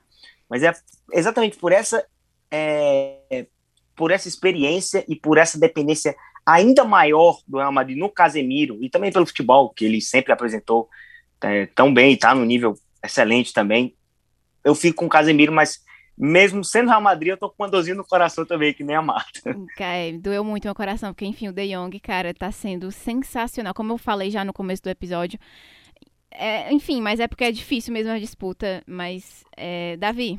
Mas é exatamente por essa, é, por essa experiência e por essa dependência ainda maior do Real Madrid no Casemiro e também pelo futebol, que ele sempre apresentou é, tão bem e está no nível excelente também. Eu fico com o Casemiro, mas mesmo sendo Real Madrid, eu tô com uma dorzinha no coração também, que nem a Marta. É, doeu muito meu coração, porque enfim, o De Jong, cara, tá sendo sensacional. Como eu falei já no começo do episódio, é, enfim, mas é porque é difícil mesmo a disputa. Mas, é, Davi,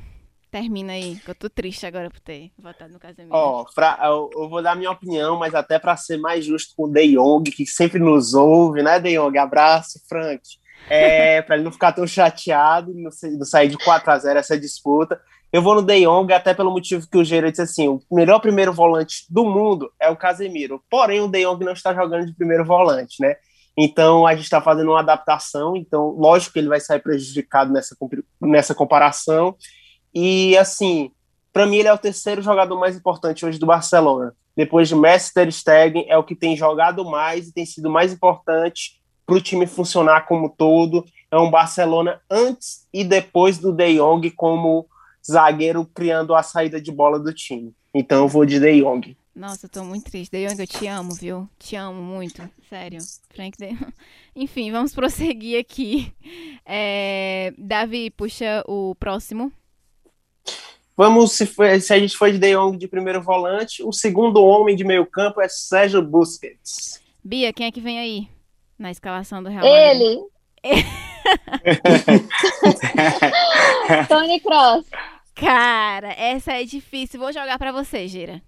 termina aí, que eu tô triste agora por ter votado no casamento. Ó, oh, eu, eu, vou dar minha opinião, mas até para ser mais justo com o De Jong, que sempre nos ouve, né, De Jong? Abraço, Frank. É, para ele não ficar tão chateado, não, não sair de 4 a 0 essa disputa. Eu vou no De Jong, até pelo motivo que o Gera disse assim: o melhor primeiro volante do mundo é o Casemiro. Porém, o De Jong não está jogando de primeiro volante, né? Então a gente está fazendo uma adaptação, então lógico que ele vai sair prejudicado nessa, nessa comparação. E assim, para mim ele é o terceiro jogador mais importante hoje do Barcelona. Depois de Messi Ter Stegen, é o que tem jogado mais e tem sido mais importante para o time funcionar como todo. É um Barcelona antes e depois do De Jong como zagueiro criando a saída de bola do time. Então eu vou de De Jong. Nossa, eu tô muito triste. De Jong, eu te amo, viu? Te amo muito. Sério. Frank De... Enfim, vamos prosseguir aqui. É... Davi, puxa o próximo. Vamos, se, foi, se a gente for de De Jong de primeiro volante, o segundo homem de meio campo é Sérgio Busquets. Bia, quem é que vem aí na escalação do Real Madrid? Ele. Tony Cross. Cara, essa é difícil. Vou jogar pra você, Gira.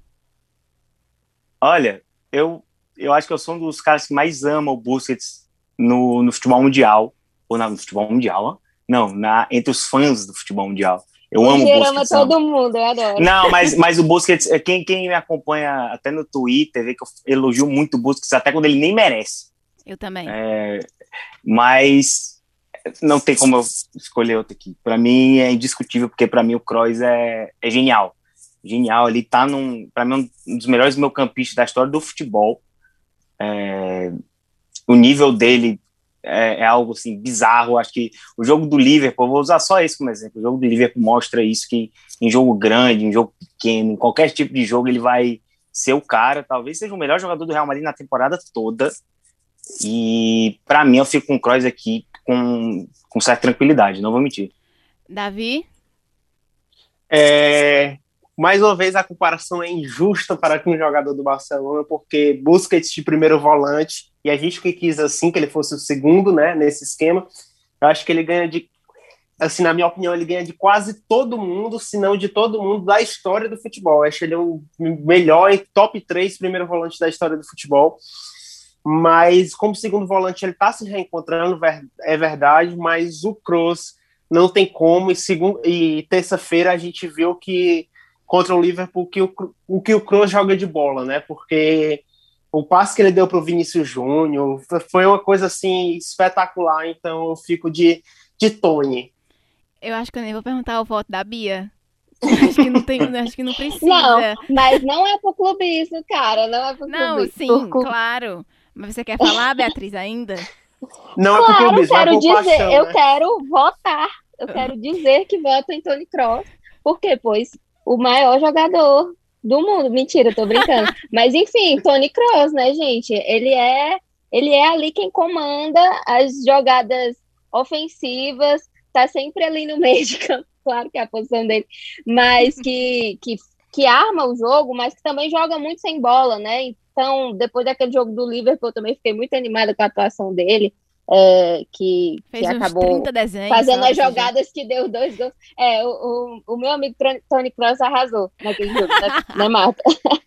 Olha, eu, eu acho que eu sou um dos caras que mais ama o Busquets no, no futebol mundial. Ou não, no futebol mundial, ó. Não, na, entre os fãs do futebol mundial. Eu amo o Busquets. ama todo mundo, eu adoro. Não, mas, mas o Busquets, é, quem, quem me acompanha até no Twitter, vê que eu elogio muito o Busquets, até quando ele nem merece. Eu também. É, mas não tem como eu escolher outro aqui. Para mim é indiscutível, porque para mim o Kroos é, é genial. Genial, ele tá num, para mim, um dos melhores meio-campistas da história do futebol. É, o nível dele é, é algo assim bizarro. Acho que o jogo do Liverpool, vou usar só esse como exemplo. O jogo do Liverpool mostra isso que em jogo grande, em jogo pequeno, em qualquer tipo de jogo ele vai ser o cara. Talvez seja o melhor jogador do Real Madrid na temporada toda. E para mim eu fico com o Kroos aqui com, com certa tranquilidade, não vou mentir. Davi? É, mais uma vez a comparação é injusta para o jogador do Barcelona, porque Busquets de primeiro volante, e a gente que quis assim que ele fosse o segundo, né, nesse esquema, eu acho que ele ganha de, assim, na minha opinião, ele ganha de quase todo mundo, se não de todo mundo da história do futebol. Eu acho ele o melhor top 3 primeiro volante da história do futebol. Mas como segundo volante ele está se reencontrando, é verdade, mas o Kroos não tem como, e, e terça-feira a gente viu que contra o Liverpool que o, o que o Kroos joga de bola, né? Porque o passe que ele deu para o Vinícius Júnior foi uma coisa assim espetacular. Então eu fico de, de Tony. Eu acho que eu nem vou perguntar o voto da Bia. Acho que não tem, acho que não precisa. Não, mas não é por clubismo, cara. Não é por Não, clubismo. sim, Por- claro. Mas você quer falar, Beatriz, ainda? Não é por Claro, clubismo, é quero por dizer, paixão, eu né? quero votar. Eu quero dizer que voto em Tony Cross. Por quê? Pois o maior jogador do mundo. Mentira, tô brincando. Mas enfim, Tony Cross, né, gente? Ele é, ele é ali quem comanda as jogadas ofensivas, tá sempre ali no meio de campo, claro que é a posição dele, mas que, que, que arma o jogo, mas que também joga muito sem bola, né? Então, depois daquele jogo do Liverpool, eu também fiquei muito animada com a atuação dele, é, que, que acabou 30 desenhos. fazendo as jogadas que deu dois gols. É, o, o, o meu amigo Tony Kroos arrasou naquele jogo, né, né Marta?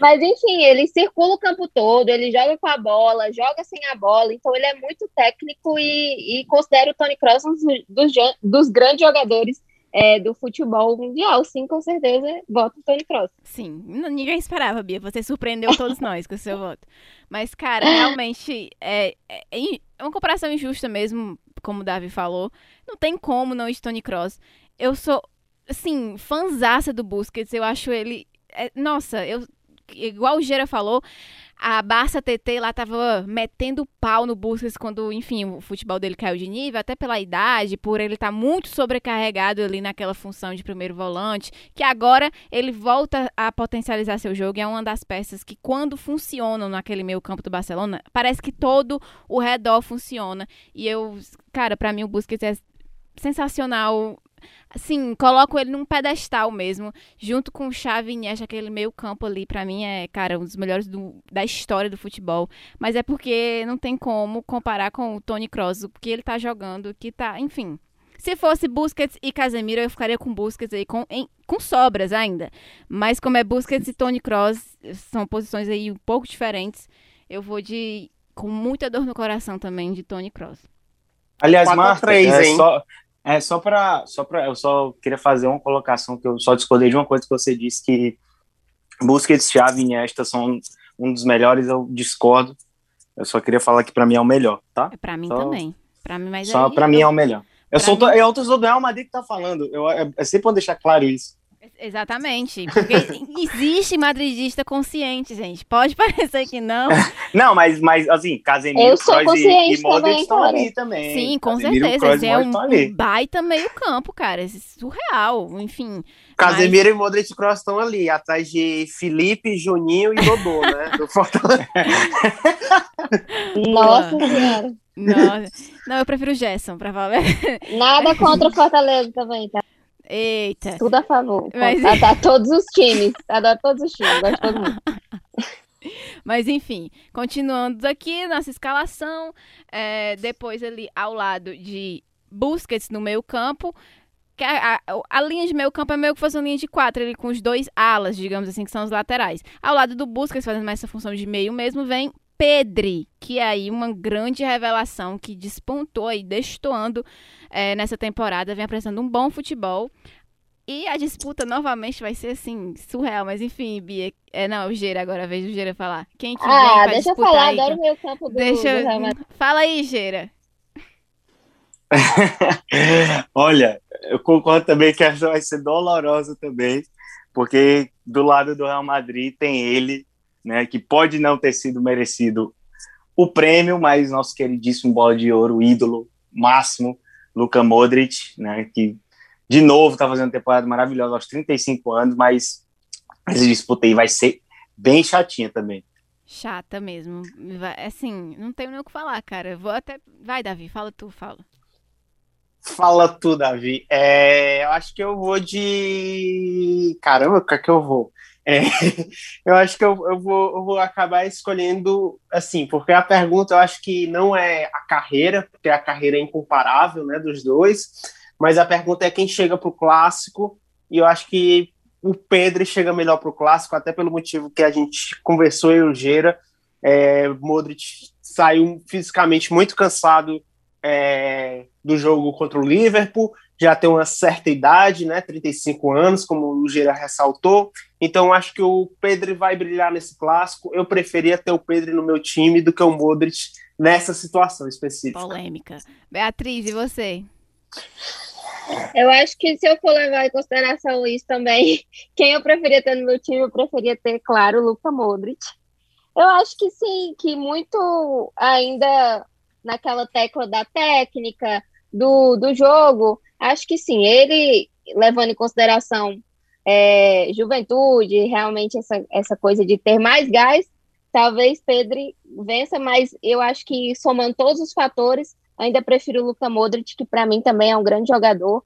Mas, enfim, ele circula o campo todo, ele joga com a bola, joga sem a bola, então ele é muito técnico e, e considero o Tony Kroos um dos, dos, grandes jogadores é, do futebol mundial. Sim, com certeza, voto Tony Kroos. Sim, ninguém esperava, Bia. Você surpreendeu todos nós com o seu voto. Mas, cara, realmente é, é, é uma comparação injusta mesmo, como o Davi falou. Não tem como não ir de Tony Cross. Eu sou, assim, fanzaça do Busquets. Eu acho ele. é- nossa, eu. Igual o Gera falou, a Barça TT lá tava metendo pau no Busquets quando, enfim, o futebol dele caiu de nível, até pela idade, por ele estar muito sobrecarregado ali naquela função de primeiro volante, que agora ele volta a potencializar seu jogo e é uma das peças que quando funcionam naquele meio campo do Barcelona, parece que todo o redor funciona. E eu, cara, pra mim o Busquets é sensacional. Assim, coloco ele num pedestal mesmo, junto com o Xavi e Iniesta, aquele meio campo ali, pra mim é, cara, um dos melhores do- da história do futebol. Mas é porque não tem como comparar com o Toni Kroos, o que ele tá jogando, que tá, enfim. Se fosse Busquets e Casemiro, eu ficaria com Busquets aí, com, em- com sobras ainda. Mas como é Busquets e Toni Kroos, são posições aí um pouco diferentes, eu vou de, com muita dor no coração também, de Toni Kroos. Aliás, 4 a Marta, 3, é hein? só, é só para só para eu só queria fazer uma colocação que eu só discordei de uma coisa que você disse que Busquets, Xavi e Iniesta são um dos melhores, eu discordo. Eu só queria falar que para mim é o melhor, tá? É pra mim Só- também. Pra mim, mas Só para mim é o melhor. Eu Pra sou mim- é o torcedor do Real Madrid que tá falando. Eu, é, é sempre bom deixar claro isso. Exatamente. Porque existe madridista consciente, gente. Pode parecer que não. não, mas, mas assim, Casemiro, Kroos e, e Modric estão ali também. Sim, com Casemiro, certeza. Kroos, é um, um baita meio campo, cara. É surreal. Enfim. Casemiro mas... e Modric e Kroos estão ali, atrás de Felipe, Juninho e Dodô, né? Do Fortaleza. Nossa Senhora. Não, eu prefiro o Gerson, pra falar. Nada contra o Fortaleza também, tá? Eita. Tudo a favor. Mas... Tá, todos os times. Adoro todos os times. Gosto de todo mundo. Mas enfim, continuando aqui, nossa escalação. É, depois ali ao lado de Busquets no meio campo. Que a, a, a, linha de meio campo é meio que fosse uma linha de quatro, ali com os dois alas, digamos assim, que são os laterais. Ao lado do Busquets, fazendo mais essa função de meio mesmo, vem Pedri, que é aí uma grande revelação que despontou aí, destoando é, nessa temporada, vem apresentando um bom futebol. E a disputa novamente vai ser assim, surreal, mas enfim, Bia. É, não, o Geira agora, vejo o Geira falar. Quem que ah, deixa eu falar, aí, adoro o meu campo do, deixa... do Fala aí, Geira. Olha, eu concordo também que essa vai ser dolorosa também, porque do lado do Real Madrid tem ele, né, que pode não ter sido merecido o prêmio, mas nosso queridíssimo bola de ouro, o ídolo máximo, Luka Modric, né, que de novo está fazendo uma temporada maravilhosa aos 35 anos, mas essa disputa aí vai ser bem chatinha também. Chata mesmo. Assim, não tenho nem o que falar, cara. Vou até. Vai, Davi, fala tu, fala. Fala tu, Davi. É, eu acho que eu vou de. Caramba, o que é que eu vou? É, eu acho que eu, eu, vou, eu vou acabar escolhendo assim, porque a pergunta eu acho que não é a carreira, porque a carreira é incomparável né, dos dois, mas a pergunta é quem chega para o clássico, e eu acho que o Pedro chega melhor para o clássico, até pelo motivo que a gente conversou e o. É, Modric saiu fisicamente muito cansado é, do jogo contra o Liverpool, já tem uma certa idade, né, 35 anos, como o Gira ressaltou. Então acho que o Pedro vai brilhar nesse clássico. Eu preferia ter o Pedro no meu time do que o Modric nessa situação específica. Polêmica. Beatriz, e você? Eu acho que se eu for levar em consideração isso também, quem eu preferia ter no meu time, eu preferia ter, claro, o Luka Modric. Eu acho que sim, que muito ainda naquela tecla da técnica, do, do jogo, acho que sim, ele levando em consideração é, juventude, realmente essa, essa coisa de ter mais gás, talvez Pedro vença, mas eu acho que somando todos os fatores, ainda prefiro o Luka Modric, que para mim também é um grande jogador.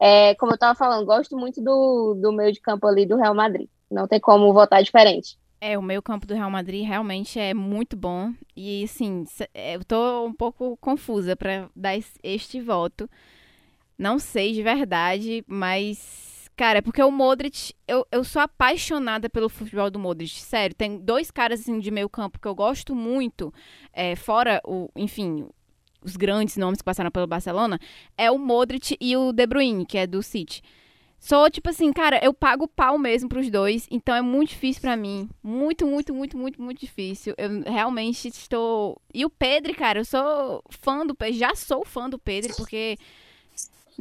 É, como eu estava falando, gosto muito do, do meio de campo ali do Real Madrid. Não tem como votar diferente. É, o meio campo do Real Madrid realmente é muito bom. E, assim, eu tô um pouco confusa para dar este voto. Não sei de verdade, mas. Cara, é porque o Modric. Eu, eu sou apaixonada pelo futebol do Modric. Sério, tem dois caras assim, de meio campo que eu gosto muito. É, fora o. Enfim, os grandes nomes que passaram pelo Barcelona. É o Modric e o De Bruyne, que é do City. Sou tipo assim, cara, eu pago pau mesmo pros dois, então é muito difícil para mim. Muito, muito, muito, muito, muito difícil. Eu realmente estou. E o Pedro, cara, eu sou fã do Pedro, já sou fã do Pedro, porque.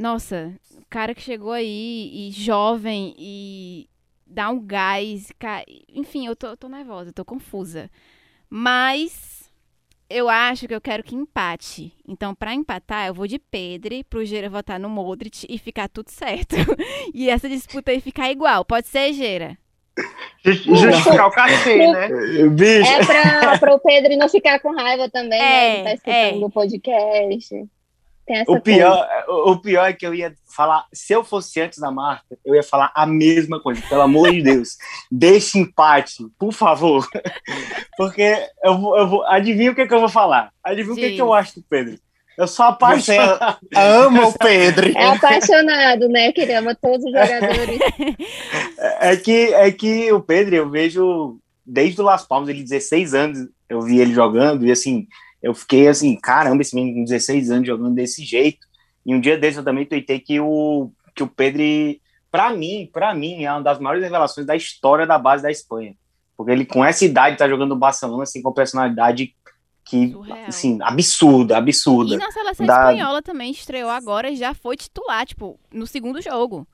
Nossa, o cara que chegou aí e jovem e dá um gás. Cara... Enfim, eu tô, tô nervosa, tô confusa. Mas eu acho que eu quero que empate. Então, para empatar, eu vou de Pedro, pro Gera votar no Modric e ficar tudo certo. e essa disputa aí ficar igual. Pode ser, Gera? Justificar o cachê, né? Bicho. É para o Pedro não ficar com raiva também, é, né? Ele tá escutando é. o podcast o pior, o pior é que eu ia falar, se eu fosse antes da Marta, eu ia falar a mesma coisa, pelo amor de Deus. Deixe empate, por favor. Porque eu vou, eu vou adivinha o que, é que eu vou falar. Adivinha Sim. o que, é que eu acho do Pedro. Eu sou apaixonado. Você ama o Pedro. É apaixonado, né? Que ele ama todos os jogadores. É, é que, é que o Pedro, eu vejo desde o Las Palmas, ele 16 anos, eu vi ele jogando, e assim, eu fiquei assim, caramba, esse menino com 16 anos jogando desse jeito. E um dia desse eu também tuitei que o, que o Pedro, para mim, para mim, é uma das maiores revelações da história da base da Espanha. Porque ele, com essa idade, tá jogando no Barcelona, assim, com personalidade que, Surreal. assim, absurda, absurda. E na seleção da... espanhola também estreou agora e já foi titular, tipo, no segundo jogo.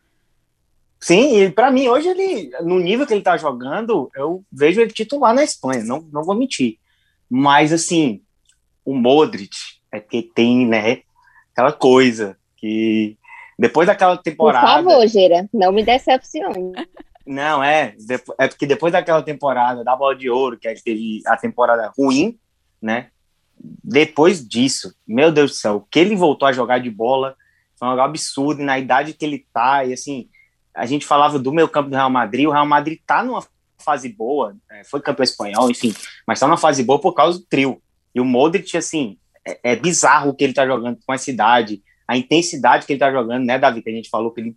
Sim, e para mim, hoje ele, no nível que ele tá jogando, eu vejo ele titular na Espanha, não, não vou mentir. Mas, assim, o Modric é que tem, né, aquela coisa que depois daquela temporada. Por favor, Gira, não me decepcione. Não, é. É porque depois daquela temporada da bola de ouro, que teve a temporada ruim, né? Depois disso, meu Deus do céu, o que ele voltou a jogar de bola foi um absurdo, e na idade que ele tá, e assim, a gente falava do meio campo do Real Madrid, o Real Madrid tá numa fase boa, é, foi campeão espanhol, enfim, mas tá numa fase boa por causa do trio. E o Modric, assim, é, é bizarro o que ele tá jogando com essa idade, a intensidade que ele tá jogando, né, Davi, que a gente falou que ele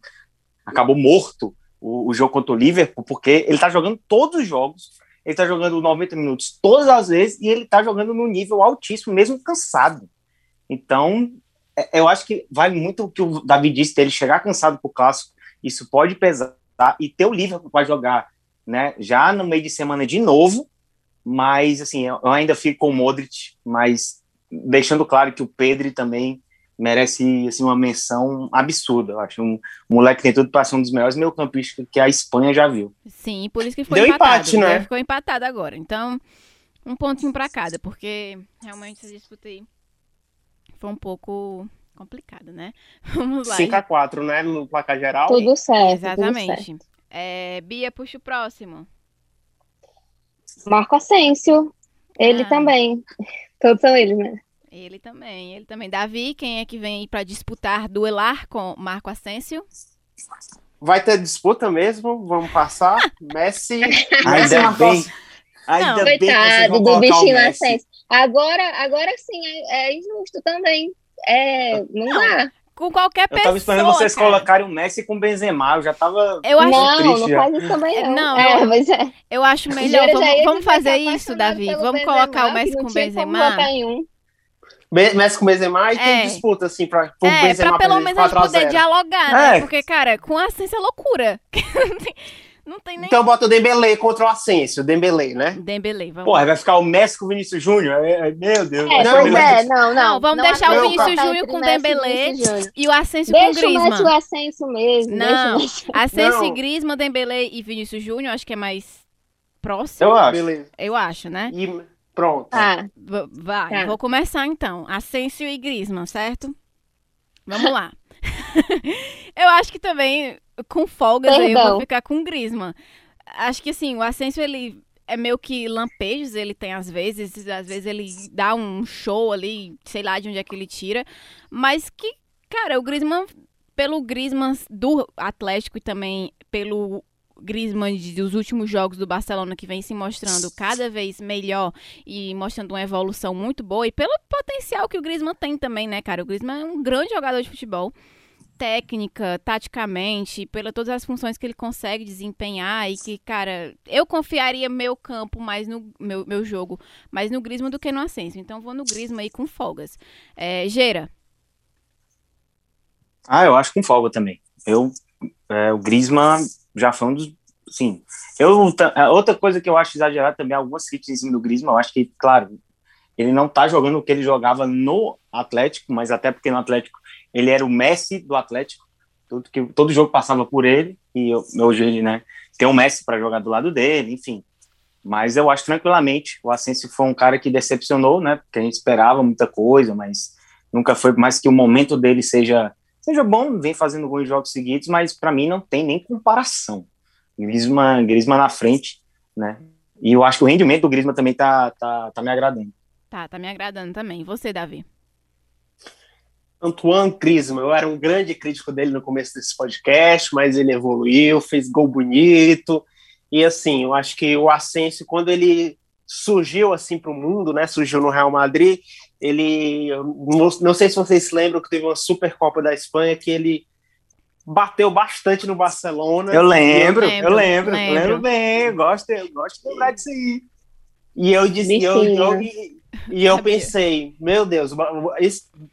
acabou morto o, o jogo contra o Liverpool, porque ele tá jogando todos os jogos, ele tá jogando 90 minutos todas as vezes, e ele tá jogando num nível altíssimo, mesmo cansado. Então, é, eu acho que vai muito o que o Davi disse, dele chegar cansado pro clássico, isso pode pesar, e ter o Liverpool para jogar, né, já no meio de semana de novo, mas, assim, eu ainda fico com o Modric, mas deixando claro que o Pedro também merece assim, uma menção absurda. Eu acho um, um moleque que tem tudo para ser um dos melhores meio-campistas que a Espanha já viu. Sim, por isso que foi Deu empatado. Empate, né? Ficou empatado agora. Então, um pontinho para cada, porque realmente essa disputa aí foi um pouco complicada, né? Vamos lá. 5x4, né? No placar geral. Tudo certo. Exatamente. Tudo certo. É, Bia, puxa o próximo. Marco Asensio. Ele ah. também. Todos são eles, né? Ele também, ele também. Davi, quem é que vem para disputar, duelar com Marco Asensio? Vai ter disputa mesmo? Vamos passar? Messi. Ainda bem. Ainda Não, bem coitado do bichinho Asensio. Agora, agora sim, é, é injusto também. É, não, não dá com qualquer pessoa. Eu tava esperando vocês cara. colocarem o Messi com o Benzema, eu já tava eu acho... Não, triste, não já. faz isso também não. não é, mas é. Eu acho melhor, vamos, vamos fazer isso, Davi. Vamos Benzema, colocar o Messi com o Benzema. Um. Messi com Benzema e é. tem disputa, assim, pra, pro é, Benzema pra pelo menos a gente poder dialogar, né? É. Porque, cara, com a Ascenso é loucura. Não tem nem... Então bota o Dembele contra o Asensio, Dembele, né? Dembele, vamos. Porra, vai ficar o Messi com o Vinícius Júnior? É, é, meu Deus. É, não, é, não, não, Vamos não, deixar o Vinícius Júnior com o Dembele e o Asensio com o Griezmann. Deixa o Asensio mesmo. Não, Asensio e Griezmann, Dembele e Vinícius Júnior, acho que é mais próximo. Eu acho. Beleza. Eu acho, né? E pronto. Ah. Vai, tá. vou começar então. Asensio e Griezmann, certo? Vamos lá. eu acho que também, com folgas aí, eu vou ficar com o Griezmann. Acho que assim, o Asensio, ele é meio que lampejos, ele tem às vezes, às vezes ele dá um show ali, sei lá de onde é que ele tira, mas que, cara, o Griezmann, pelo Griezmann do Atlético e também pelo Griezmann dos últimos jogos do Barcelona que vem se mostrando cada vez melhor e mostrando uma evolução muito boa e pelo potencial que o Griezmann tem também, né, cara? O Griezmann é um grande jogador de futebol técnica, taticamente, pela todas as funções que ele consegue desempenhar e que, cara, eu confiaria meu campo mais no meu, meu jogo, mais no Griezmann do que no Ascenso. Então vou no Griezmann aí com folgas. É, Gera. Ah, eu acho com folga também. Eu, é, o Griezmann já foi um dos. Sim. Eu, é, outra coisa que eu acho exagerada também, algumas críticas em cima do Griezmann, eu acho que, claro, ele não tá jogando o que ele jogava no Atlético, mas até porque no Atlético ele era o Messi do Atlético, tudo que todo jogo passava por ele, e eu, hoje ele, né, tem um Messi para jogar do lado dele, enfim. Mas eu acho tranquilamente, o Asensio foi um cara que decepcionou, né, porque a gente esperava muita coisa, mas nunca foi mais que o momento dele seja seja bom, vem fazendo alguns jogos seguidos, mas para mim não tem nem comparação. Griezmann, Griezmann na frente, né? E eu acho que o rendimento do Griezmann também tá, tá, tá me agradando. Tá, tá me agradando também. Você, Davi? Antoine Griezmann, eu era um grande crítico dele no começo desse podcast, mas ele evoluiu, fez gol bonito, e assim, eu acho que o Asensio, quando ele surgiu assim para o mundo, né, surgiu no Real Madrid, ele, não, não sei se vocês se lembram que teve uma Supercopa da Espanha que ele bateu bastante no Barcelona. Eu lembro, eu lembro, eu lembro, lembro. lembro bem, eu gosto, eu gosto de lembrar disso aí. E eu disse, eu, eu, e eu pensei, meu Deus,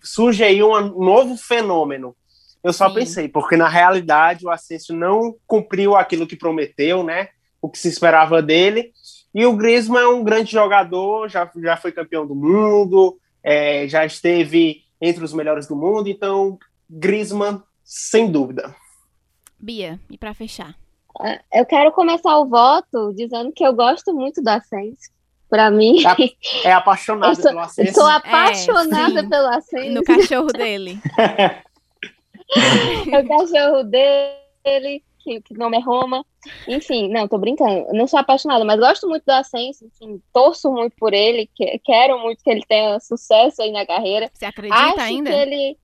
surge aí um novo fenômeno. Eu só Sim. pensei, porque na realidade o Asensio não cumpriu aquilo que prometeu, né? O que se esperava dele. E o Griezmann é um grande jogador, já, já foi campeão do mundo, é, já esteve entre os melhores do mundo, então Griezmann, sem dúvida. Bia, e para fechar? Eu quero começar o voto dizendo que eu gosto muito do Ascenso. Para mim. É, é apaixonada sou, pelo Ascenso. Sou apaixonada é, pelo Ascenso. No cachorro dele. o cachorro dele, que, que nome é Roma. Enfim, não, tô brincando. não sou apaixonada, mas gosto muito do Ascenso. Enfim, torço muito por ele. Que, quero muito que ele tenha sucesso aí na carreira. Você acredita Acho ainda? Que ele.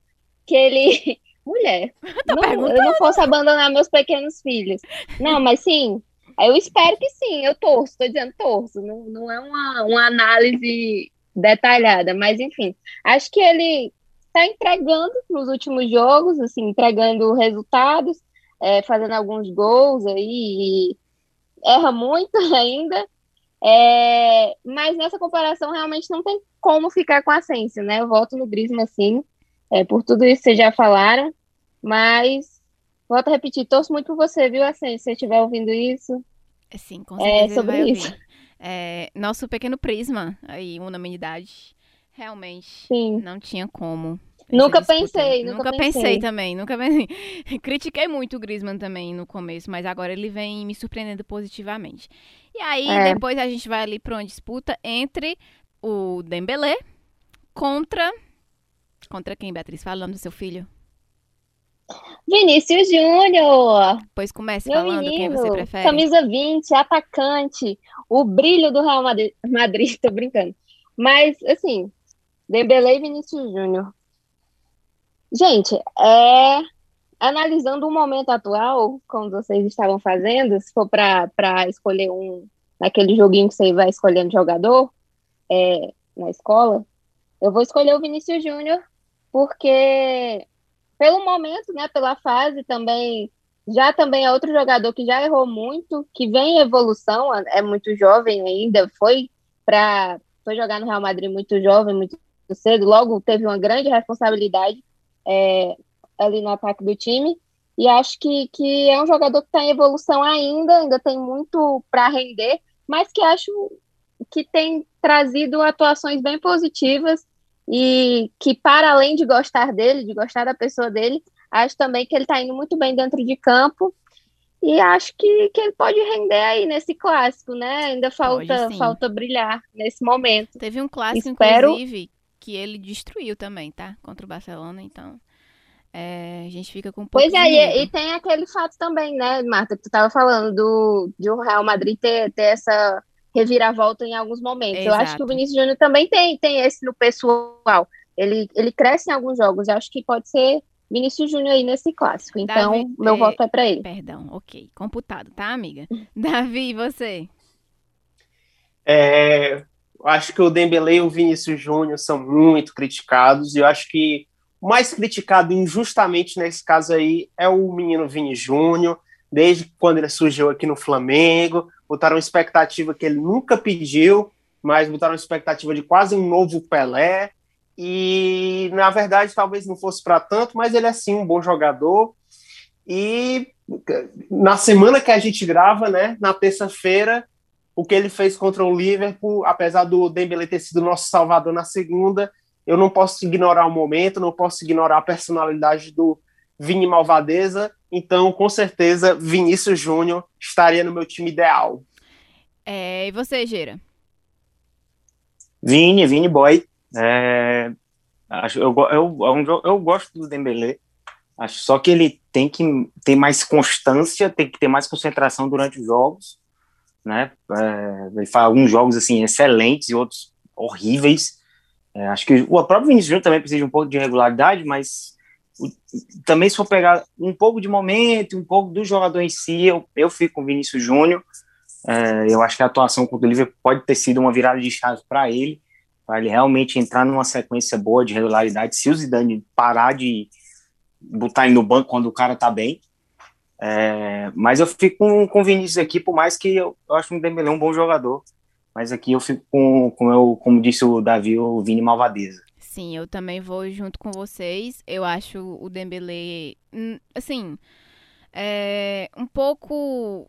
Que ele... Mulher, eu, não, eu não posso abandonar meus pequenos filhos. Não, mas sim, eu espero que sim, eu torço, estou dizendo torço, não, não é uma, uma análise detalhada, mas enfim, acho que ele está entregando nos últimos jogos, assim, entregando resultados, é, fazendo alguns gols aí, erra muito ainda, é, mas nessa comparação realmente não tem como ficar com a Asensio, né? Eu volto no Griezmann, assim, é, por tudo isso que vocês já falaram, mas volto a repetir, torço muito por você, viu, Asensio, se você estiver ouvindo isso. Sim, com certeza é sobre isso. É, nosso pequeno prisma aí, unanimidade, realmente Sim. não tinha como. Nunca pensei, nunca, nunca pensei. pensei. também, nunca pensei. Critiquei muito o Griezmann também no começo, mas agora ele vem me surpreendendo positivamente. E aí, É. depois a gente vai ali para uma disputa entre o Dembélé contra contra quem, Beatriz? Fala o nome do seu filho. Vinícius Júnior, Pois comece meu falando quem menino, você prefere. camisa 20, atacante, o brilho do Real Madrid, Madrid, tô brincando. Mas, assim, Dembélé e Vinícius Júnior. Gente, é, analisando o momento atual, como vocês estavam fazendo, se for para escolher um, naquele joguinho que você vai escolhendo jogador é, na escola, eu vou escolher o Vinícius Júnior, porque pelo momento, né, pela fase também, já também é outro jogador que já errou muito, que vem em evolução, é muito jovem ainda, foi para foi jogar no Real Madrid muito jovem, muito cedo, logo teve uma grande responsabilidade é, ali no ataque do time, e acho que, que é um jogador que está em evolução ainda, ainda tem muito para render, mas que acho que tem trazido atuações bem positivas e que, para além de gostar dele, de gostar da pessoa dele, acho também que ele está indo muito bem dentro de campo e acho que, que ele pode render aí nesse clássico, né? Ainda falta, sim. falta brilhar nesse momento. Teve um clássico, Espero- inclusive, que ele destruiu também, tá? Contra o Barcelona, então é, a gente fica com um pouco Pois é, e, e tem aquele fato também, né, Marta, que tu estava falando do, de o Real Madrid ter, ter essa reviravolta em alguns momentos. Eu acho Exato. que o Vinícius Júnior também tem, tem esse no pessoal. Ele, ele cresce em alguns jogos. Eu acho que pode ser Vinícius Júnior aí nesse clássico. Então, Davi, meu é, voto é para ele. Perdão, ok. Computado, tá, amiga? Davi, e você? É, eu acho que o Dembélé e o Vinícius Júnior são muito criticados, e eu acho que o mais criticado injustamente nesse caso aí é o menino Vini Júnior, desde quando ele surgiu aqui no Flamengo, botaram expectativa que ele nunca pediu, mas botaram expectativa de quase um novo Pelé, e na verdade talvez não fosse para tanto, mas ele é sim um bom jogador, e na semana que a gente grava, né, na terça-feira, o que ele fez contra o Liverpool, apesar do Dembélé ter sido nosso salvador na segunda, eu não posso ignorar o momento, não posso ignorar a personalidade do Vini Malvadeza, então com certeza Vinícius Júnior estaria no meu time ideal. É, e você, Geira? Vini, Vini Boy. É, acho, eu, eu, jo- eu gosto do Dembélé. Acho só que ele tem que ter mais constância, tem que ter mais concentração durante os jogos, né? É, ele faz alguns jogos assim excelentes e outros horríveis. É, acho que o próprio Vinícius Júnior também precisa de um pouco de regularidade, mas também se for pegar um pouco de momento, um pouco do jogador em si, eu, eu fico com o Vinícius Júnior. É, eu acho que a atuação contra o Liverpool pode ter sido uma virada de chave para ele, para ele realmente entrar numa sequência boa de regularidade. Se o Zidane parar de botar ele no banco quando o cara tá bem. É, mas eu fico com, com o Vinícius aqui, por mais que eu, eu acho o Dembélé um bom jogador. Mas aqui eu fico com, com eu, como disse o Davi, o Vini Malvadeza. Sim, eu também vou junto com vocês. Eu acho o Dembélé, hum, assim, é, um pouco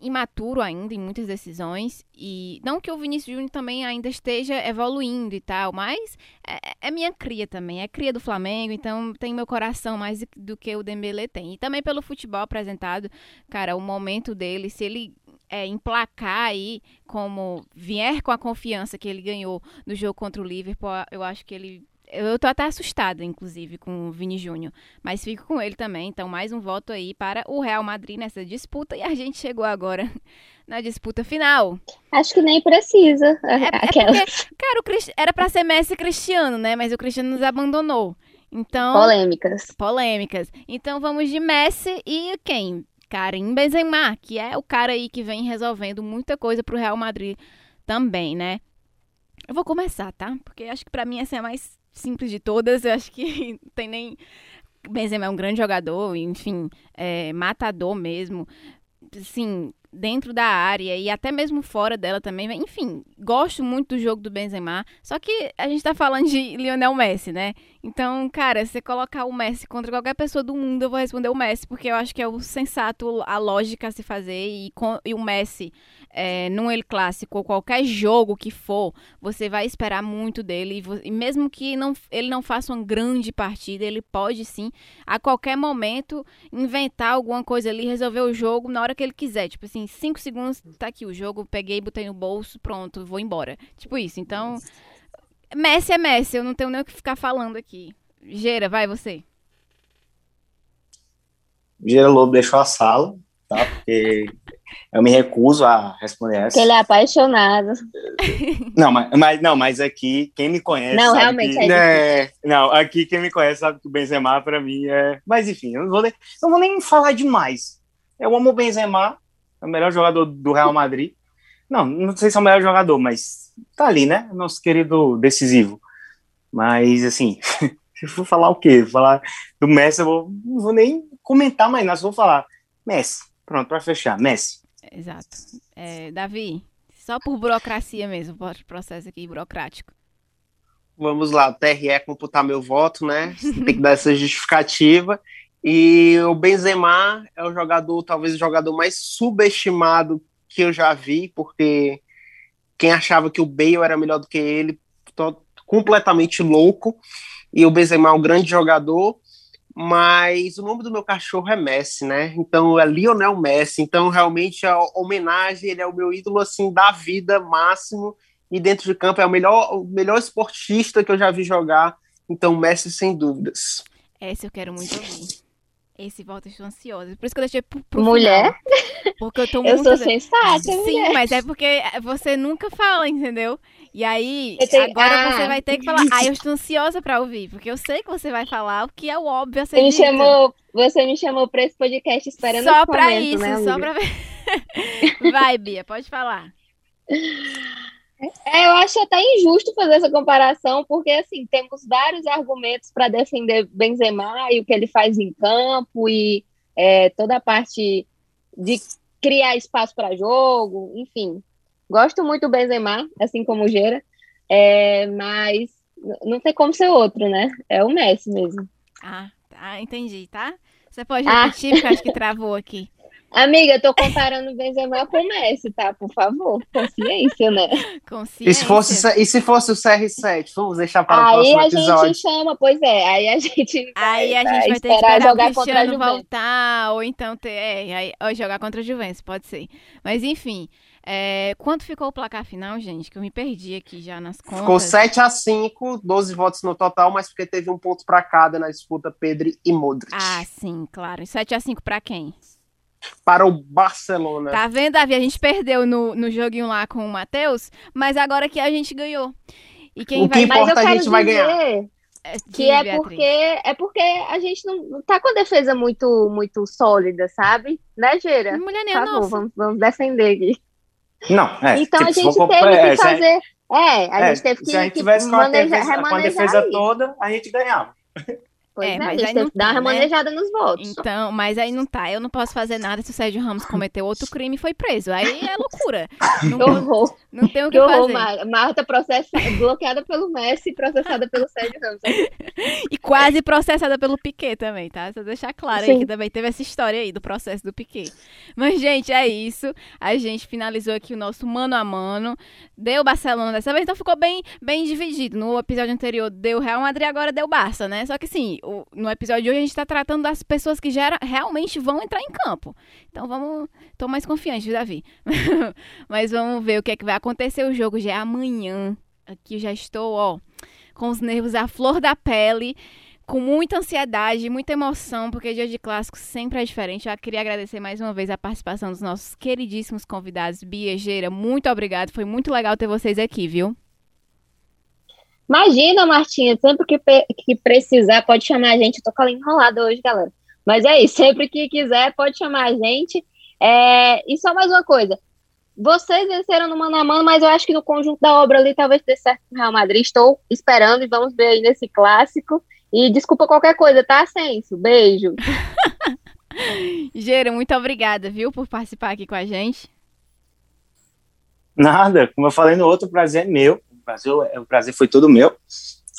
imaturo ainda em muitas decisões. E não que o Vinícius Júnior também ainda esteja evoluindo e tal, mas é, é, minha cria também. É cria do Flamengo, então tem meu coração mais do que o Dembele tem. E também pelo futebol apresentado, cara, o momento dele, se ele é, emplacar aí, como vier com a confiança que ele ganhou no jogo contra o Liverpool, eu acho que ele eu tô até assustada, inclusive, com o Vini Júnior. Mas fico com ele também. Então, mais um voto aí para o Real Madrid nessa disputa. E a gente chegou agora na disputa final. Acho que nem precisa. É, é aquela. É porque, cara, o Crist... era para ser Messi Cristiano, né? Mas o Cristiano nos abandonou. Então. Polêmicas. Polêmicas. Então vamos de Messi e quem? Karim Benzema, que é o cara aí que vem resolvendo muita coisa pro Real Madrid também, né? Eu vou começar, tá? Porque acho que para mim essa é a mais simples de todas. Eu acho que tem nem. Benzema é um grande jogador, enfim, é, matador mesmo. Sim, dentro da área e até mesmo fora dela também. Enfim, gosto muito do jogo do Benzema. Só que a gente tá falando de Lionel Messi, né? Então, cara, se você colocar o Messi contra qualquer pessoa do mundo, eu vou responder o Messi, porque eu acho que é o sensato, a lógica a se fazer. E, com, e o Messi, é, num El Clássico, ou qualquer jogo que for, você vai esperar muito dele. E, e mesmo que não, ele não faça uma grande partida, ele pode sim, a qualquer momento, inventar alguma coisa ali, resolver o jogo na hora que ele quiser. Tipo assim, cinco segundos, tá aqui o jogo, peguei, botei no bolso, pronto, vou embora. Tipo isso. Então. Messi é Messi, eu não tenho nem o que ficar falando aqui. Gera, vai você. Gera Lobo deixou a sala, tá? Porque eu me recuso a responder essa. Porque ele é apaixonado. Não, mas, mas, não, mas aqui, quem me conhece. Não, realmente que, é, é Não, aqui quem me conhece sabe que o Benzema, pra mim, é. Mas enfim, eu não vou nem, não vou nem falar demais. Eu amo o Benzema, é o melhor jogador do Real Madrid. Não, não sei se é o melhor jogador, mas tá ali, né? Nosso querido decisivo. Mas, assim, se eu for falar o quê? Falar do Messi, eu vou, não vou nem comentar mais nada, só vou falar Messi. Pronto, para fechar, Messi. Exato. É, Davi, só por burocracia mesmo, processo aqui burocrático. Vamos lá, o TRE computar meu voto, né? Tem que dar essa justificativa. E o Benzema é o jogador, talvez o jogador mais subestimado que eu já vi, porque quem achava que o Bale era melhor do que ele, completamente louco. E o Benzema é um grande jogador, mas o nome do meu cachorro é Messi, né? Então é Lionel Messi. Então realmente a homenagem, ele é o meu ídolo assim da vida máximo e dentro de campo é o melhor, o melhor esportista que eu já vi jogar. Então Messi sem dúvidas. Esse eu quero muito ouvir. Esse voto eu estou ansiosa. Por isso que eu deixei pro, pro Mulher? Final, porque eu tô eu muito... sou sensata, Sim, mulher. mas é porque você nunca fala, entendeu? E aí, tenho... agora ah. você vai ter que falar. Ah, eu estou ansiosa pra ouvir, porque eu sei que você vai falar o que é o óbvio a ser você me chamou, Você me chamou pra esse podcast esperando Só pra momento, isso, né, só pra ver. vai, Bia, pode falar. É, eu acho até injusto fazer essa comparação, porque assim temos vários argumentos para defender Benzema e o que ele faz em campo e é, toda a parte de criar espaço para jogo, enfim. Gosto muito do Benzema, assim como o Gera, é, mas não tem como ser outro, né? É o Messi mesmo. Ah, tá, entendi, tá? Você pode repetir, ah. porque acho que travou aqui. Amiga, eu tô comparando o Benzema com o Messi, tá? Por favor, consciência, né? Consciência. E se fosse, e se fosse o CR7? Vamos deixar para o aí próximo episódio. Aí a gente chama, pois é, aí a gente vai, aí a gente vai, ter que esperar jogar o Cristiano voltar, ou então ter, é, aí, ou jogar contra a Juventus, pode ser. Mas enfim, é, quanto ficou o placar final, gente? Que eu me perdi aqui já nas contas. Ficou 7 a 5 12 votos no total, mas porque teve um ponto para cada na disputa Pedro e Modric. Ah, sim, claro. 7 a 5 para quem? Para o Barcelona. Tá vendo, Davi? A gente perdeu no, no joguinho lá com o Matheus, mas agora que a gente ganhou. E quem o que vai... importa a gente vai ganhar. É, que é porque é porque a gente não, não tá com a defesa muito muito sólida, sabe? Né, Gera? Mulher nem Por vamos, vamos defender aqui. Não, é. Então tipo, a gente teve que fazer. É, a é, gente teve que, se a gente tivesse com a manejar, defesa, com a defesa toda, a gente ganhava. Pois É, é, mas a aí gente não tem que dar tá, uma né? remanejada nos votos. Então, mas aí não tá. Eu não posso fazer nada se o Sérgio Ramos cometeu outro crime e foi preso. Aí é loucura. Que Não, horror. não tem o Que que horror, fazer. Mar- Marta processada, bloqueada pelo Messi e processada pelo Sérgio Ramos. E quase processada pelo Piquet também, tá? Só deixar claro aí Sim. que também teve essa história aí do processo do Piquet. Mas, gente, é isso. A gente finalizou aqui o nosso mano a mano. Deu Barcelona dessa vez, então ficou bem, bem dividido. No episódio anterior deu Real Madrid, agora deu Barça, né? Só que assim, no episódio de hoje a gente tá tratando das pessoas que já realmente vão entrar em campo. Então vamos. Tô mais confiante, Davi? Mas vamos ver o que é que vai acontecer. O jogo já é amanhã. Aqui já estou, ó, com os nervos à flor da pele, com muita ansiedade, muita emoção, porque dia de clássico sempre é diferente. Eu queria agradecer mais uma vez a participação dos nossos queridíssimos convidados. Bia Geira, muito obrigado. Foi muito legal ter vocês aqui, viu? Imagina, Martinha, sempre que, que precisar, pode chamar a gente. Eu tô com a enrolada hoje, galera. Mas é isso, sempre que quiser, pode chamar a gente. É, E só mais uma coisa. Vocês venceram no mano a mano, mas eu acho que no conjunto da obra ali talvez dê certo com o Real Madrid. Estou esperando e vamos ver aí nesse clássico. E desculpa qualquer coisa, tá, Senso? Beijo. Geira, muito obrigada, viu, por participar aqui com a gente. Nada, como eu falei no outro, prazer é meu. O prazer, o prazer foi todo meu.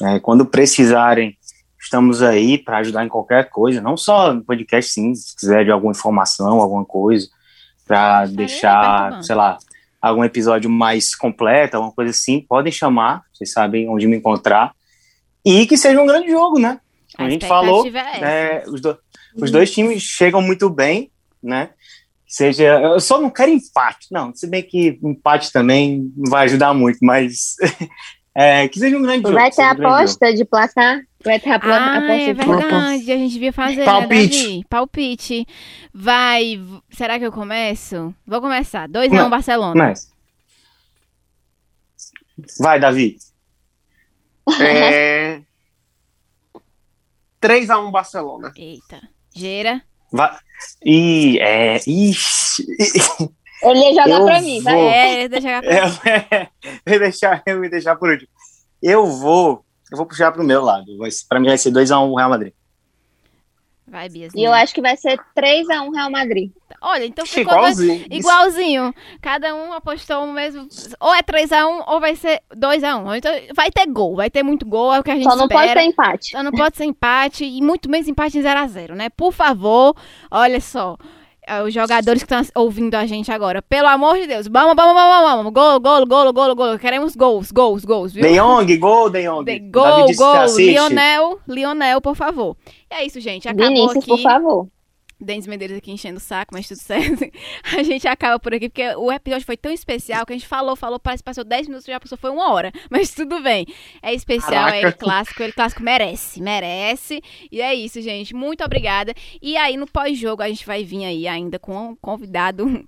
É, quando precisarem, estamos aí para ajudar em qualquer coisa, não só no podcast, sim, se quiser de alguma informação, alguma coisa, para deixar, sei lá, algum episódio mais completo, alguma coisa assim, podem chamar, vocês sabem onde me encontrar. E que seja um grande jogo, né? Como a, gente falou, é né, os, do- os dois times chegam muito bem, né? Seja, eu só não quero empate, não. Se bem que empate também não vai ajudar muito, mas é, que seja um grande jogo. Vai ter um grande jogo. aposta de placar? Vai ter apla- Ah, aposta é de placar? verdade. A gente devia fazer, Palpite. né? Palpite. Vai. Será que eu começo? Vou começar. 2x1 Não, Barcelona. Mas... Vai, Davi. É... 3x1 Barcelona. Eita. Geira. Vai. E é. Ixi. Ele ia jogar Eu pra mim, vai. vou. É, deixa eu... Eu, eu, ia deixar, eu ia deixar por último. Eu vou. Eu vou puxar pro meu lado. Vai- Pra mim vai ser 2x1 Real Madrid. Vai, E Biazinha. eu acho que vai ser 3x1 Real Madrid. Olha, então ficou dois- Igualzinho. igualzinho. Cada um apostou o mesmo. Ou é 3x1 ou vai ser 2x1. Então vai ter gol, vai ter muito gol, é o que a gente Só não pode espera. ter empate. Só não pode ser empate e muito menos empate em 0x0, né? Por favor, olha só. Eh, Os jogadores que estão ouvindo a gente agora, pelo amor de Deus, vamos, vamos, vamos, vamos, gol, gol, gol, gol, gol, queremos gols, gols, gols, viu? De Jong, gol, De Jong. De- Gol, que gol. Lionel, Lionel, por favor. E é isso, gente, acabou Vinícius, aqui. por favor. Denis Medeiros aqui enchendo o saco, mas tudo certo. A gente acaba por aqui, porque o episódio foi tão especial que a gente falou, falou, parece que passou 10 minutos, já passou, foi uma hora. Mas tudo bem. É especial, é Caraca. ele clássico, ele clássico merece, merece. E é isso, gente. Muito obrigada. E aí, no pós-jogo, a gente vai vir aí ainda com um convidado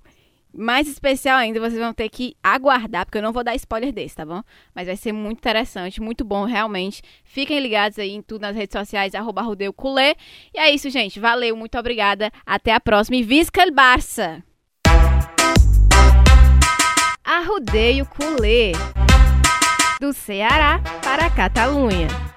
mais especial ainda. Vocês vão ter que aguardar, porque eu não vou dar spoiler desse, tá bom? Mas vai ser muito interessante, muito bom, realmente. Fiquem ligados aí em tudo nas redes sociais, arroba Culé. E é isso, gente. Valeu, muito obrigada. Até a próxima. E Visca el Barça! Arrudeio Culé. Do Ceará para a Catalunha.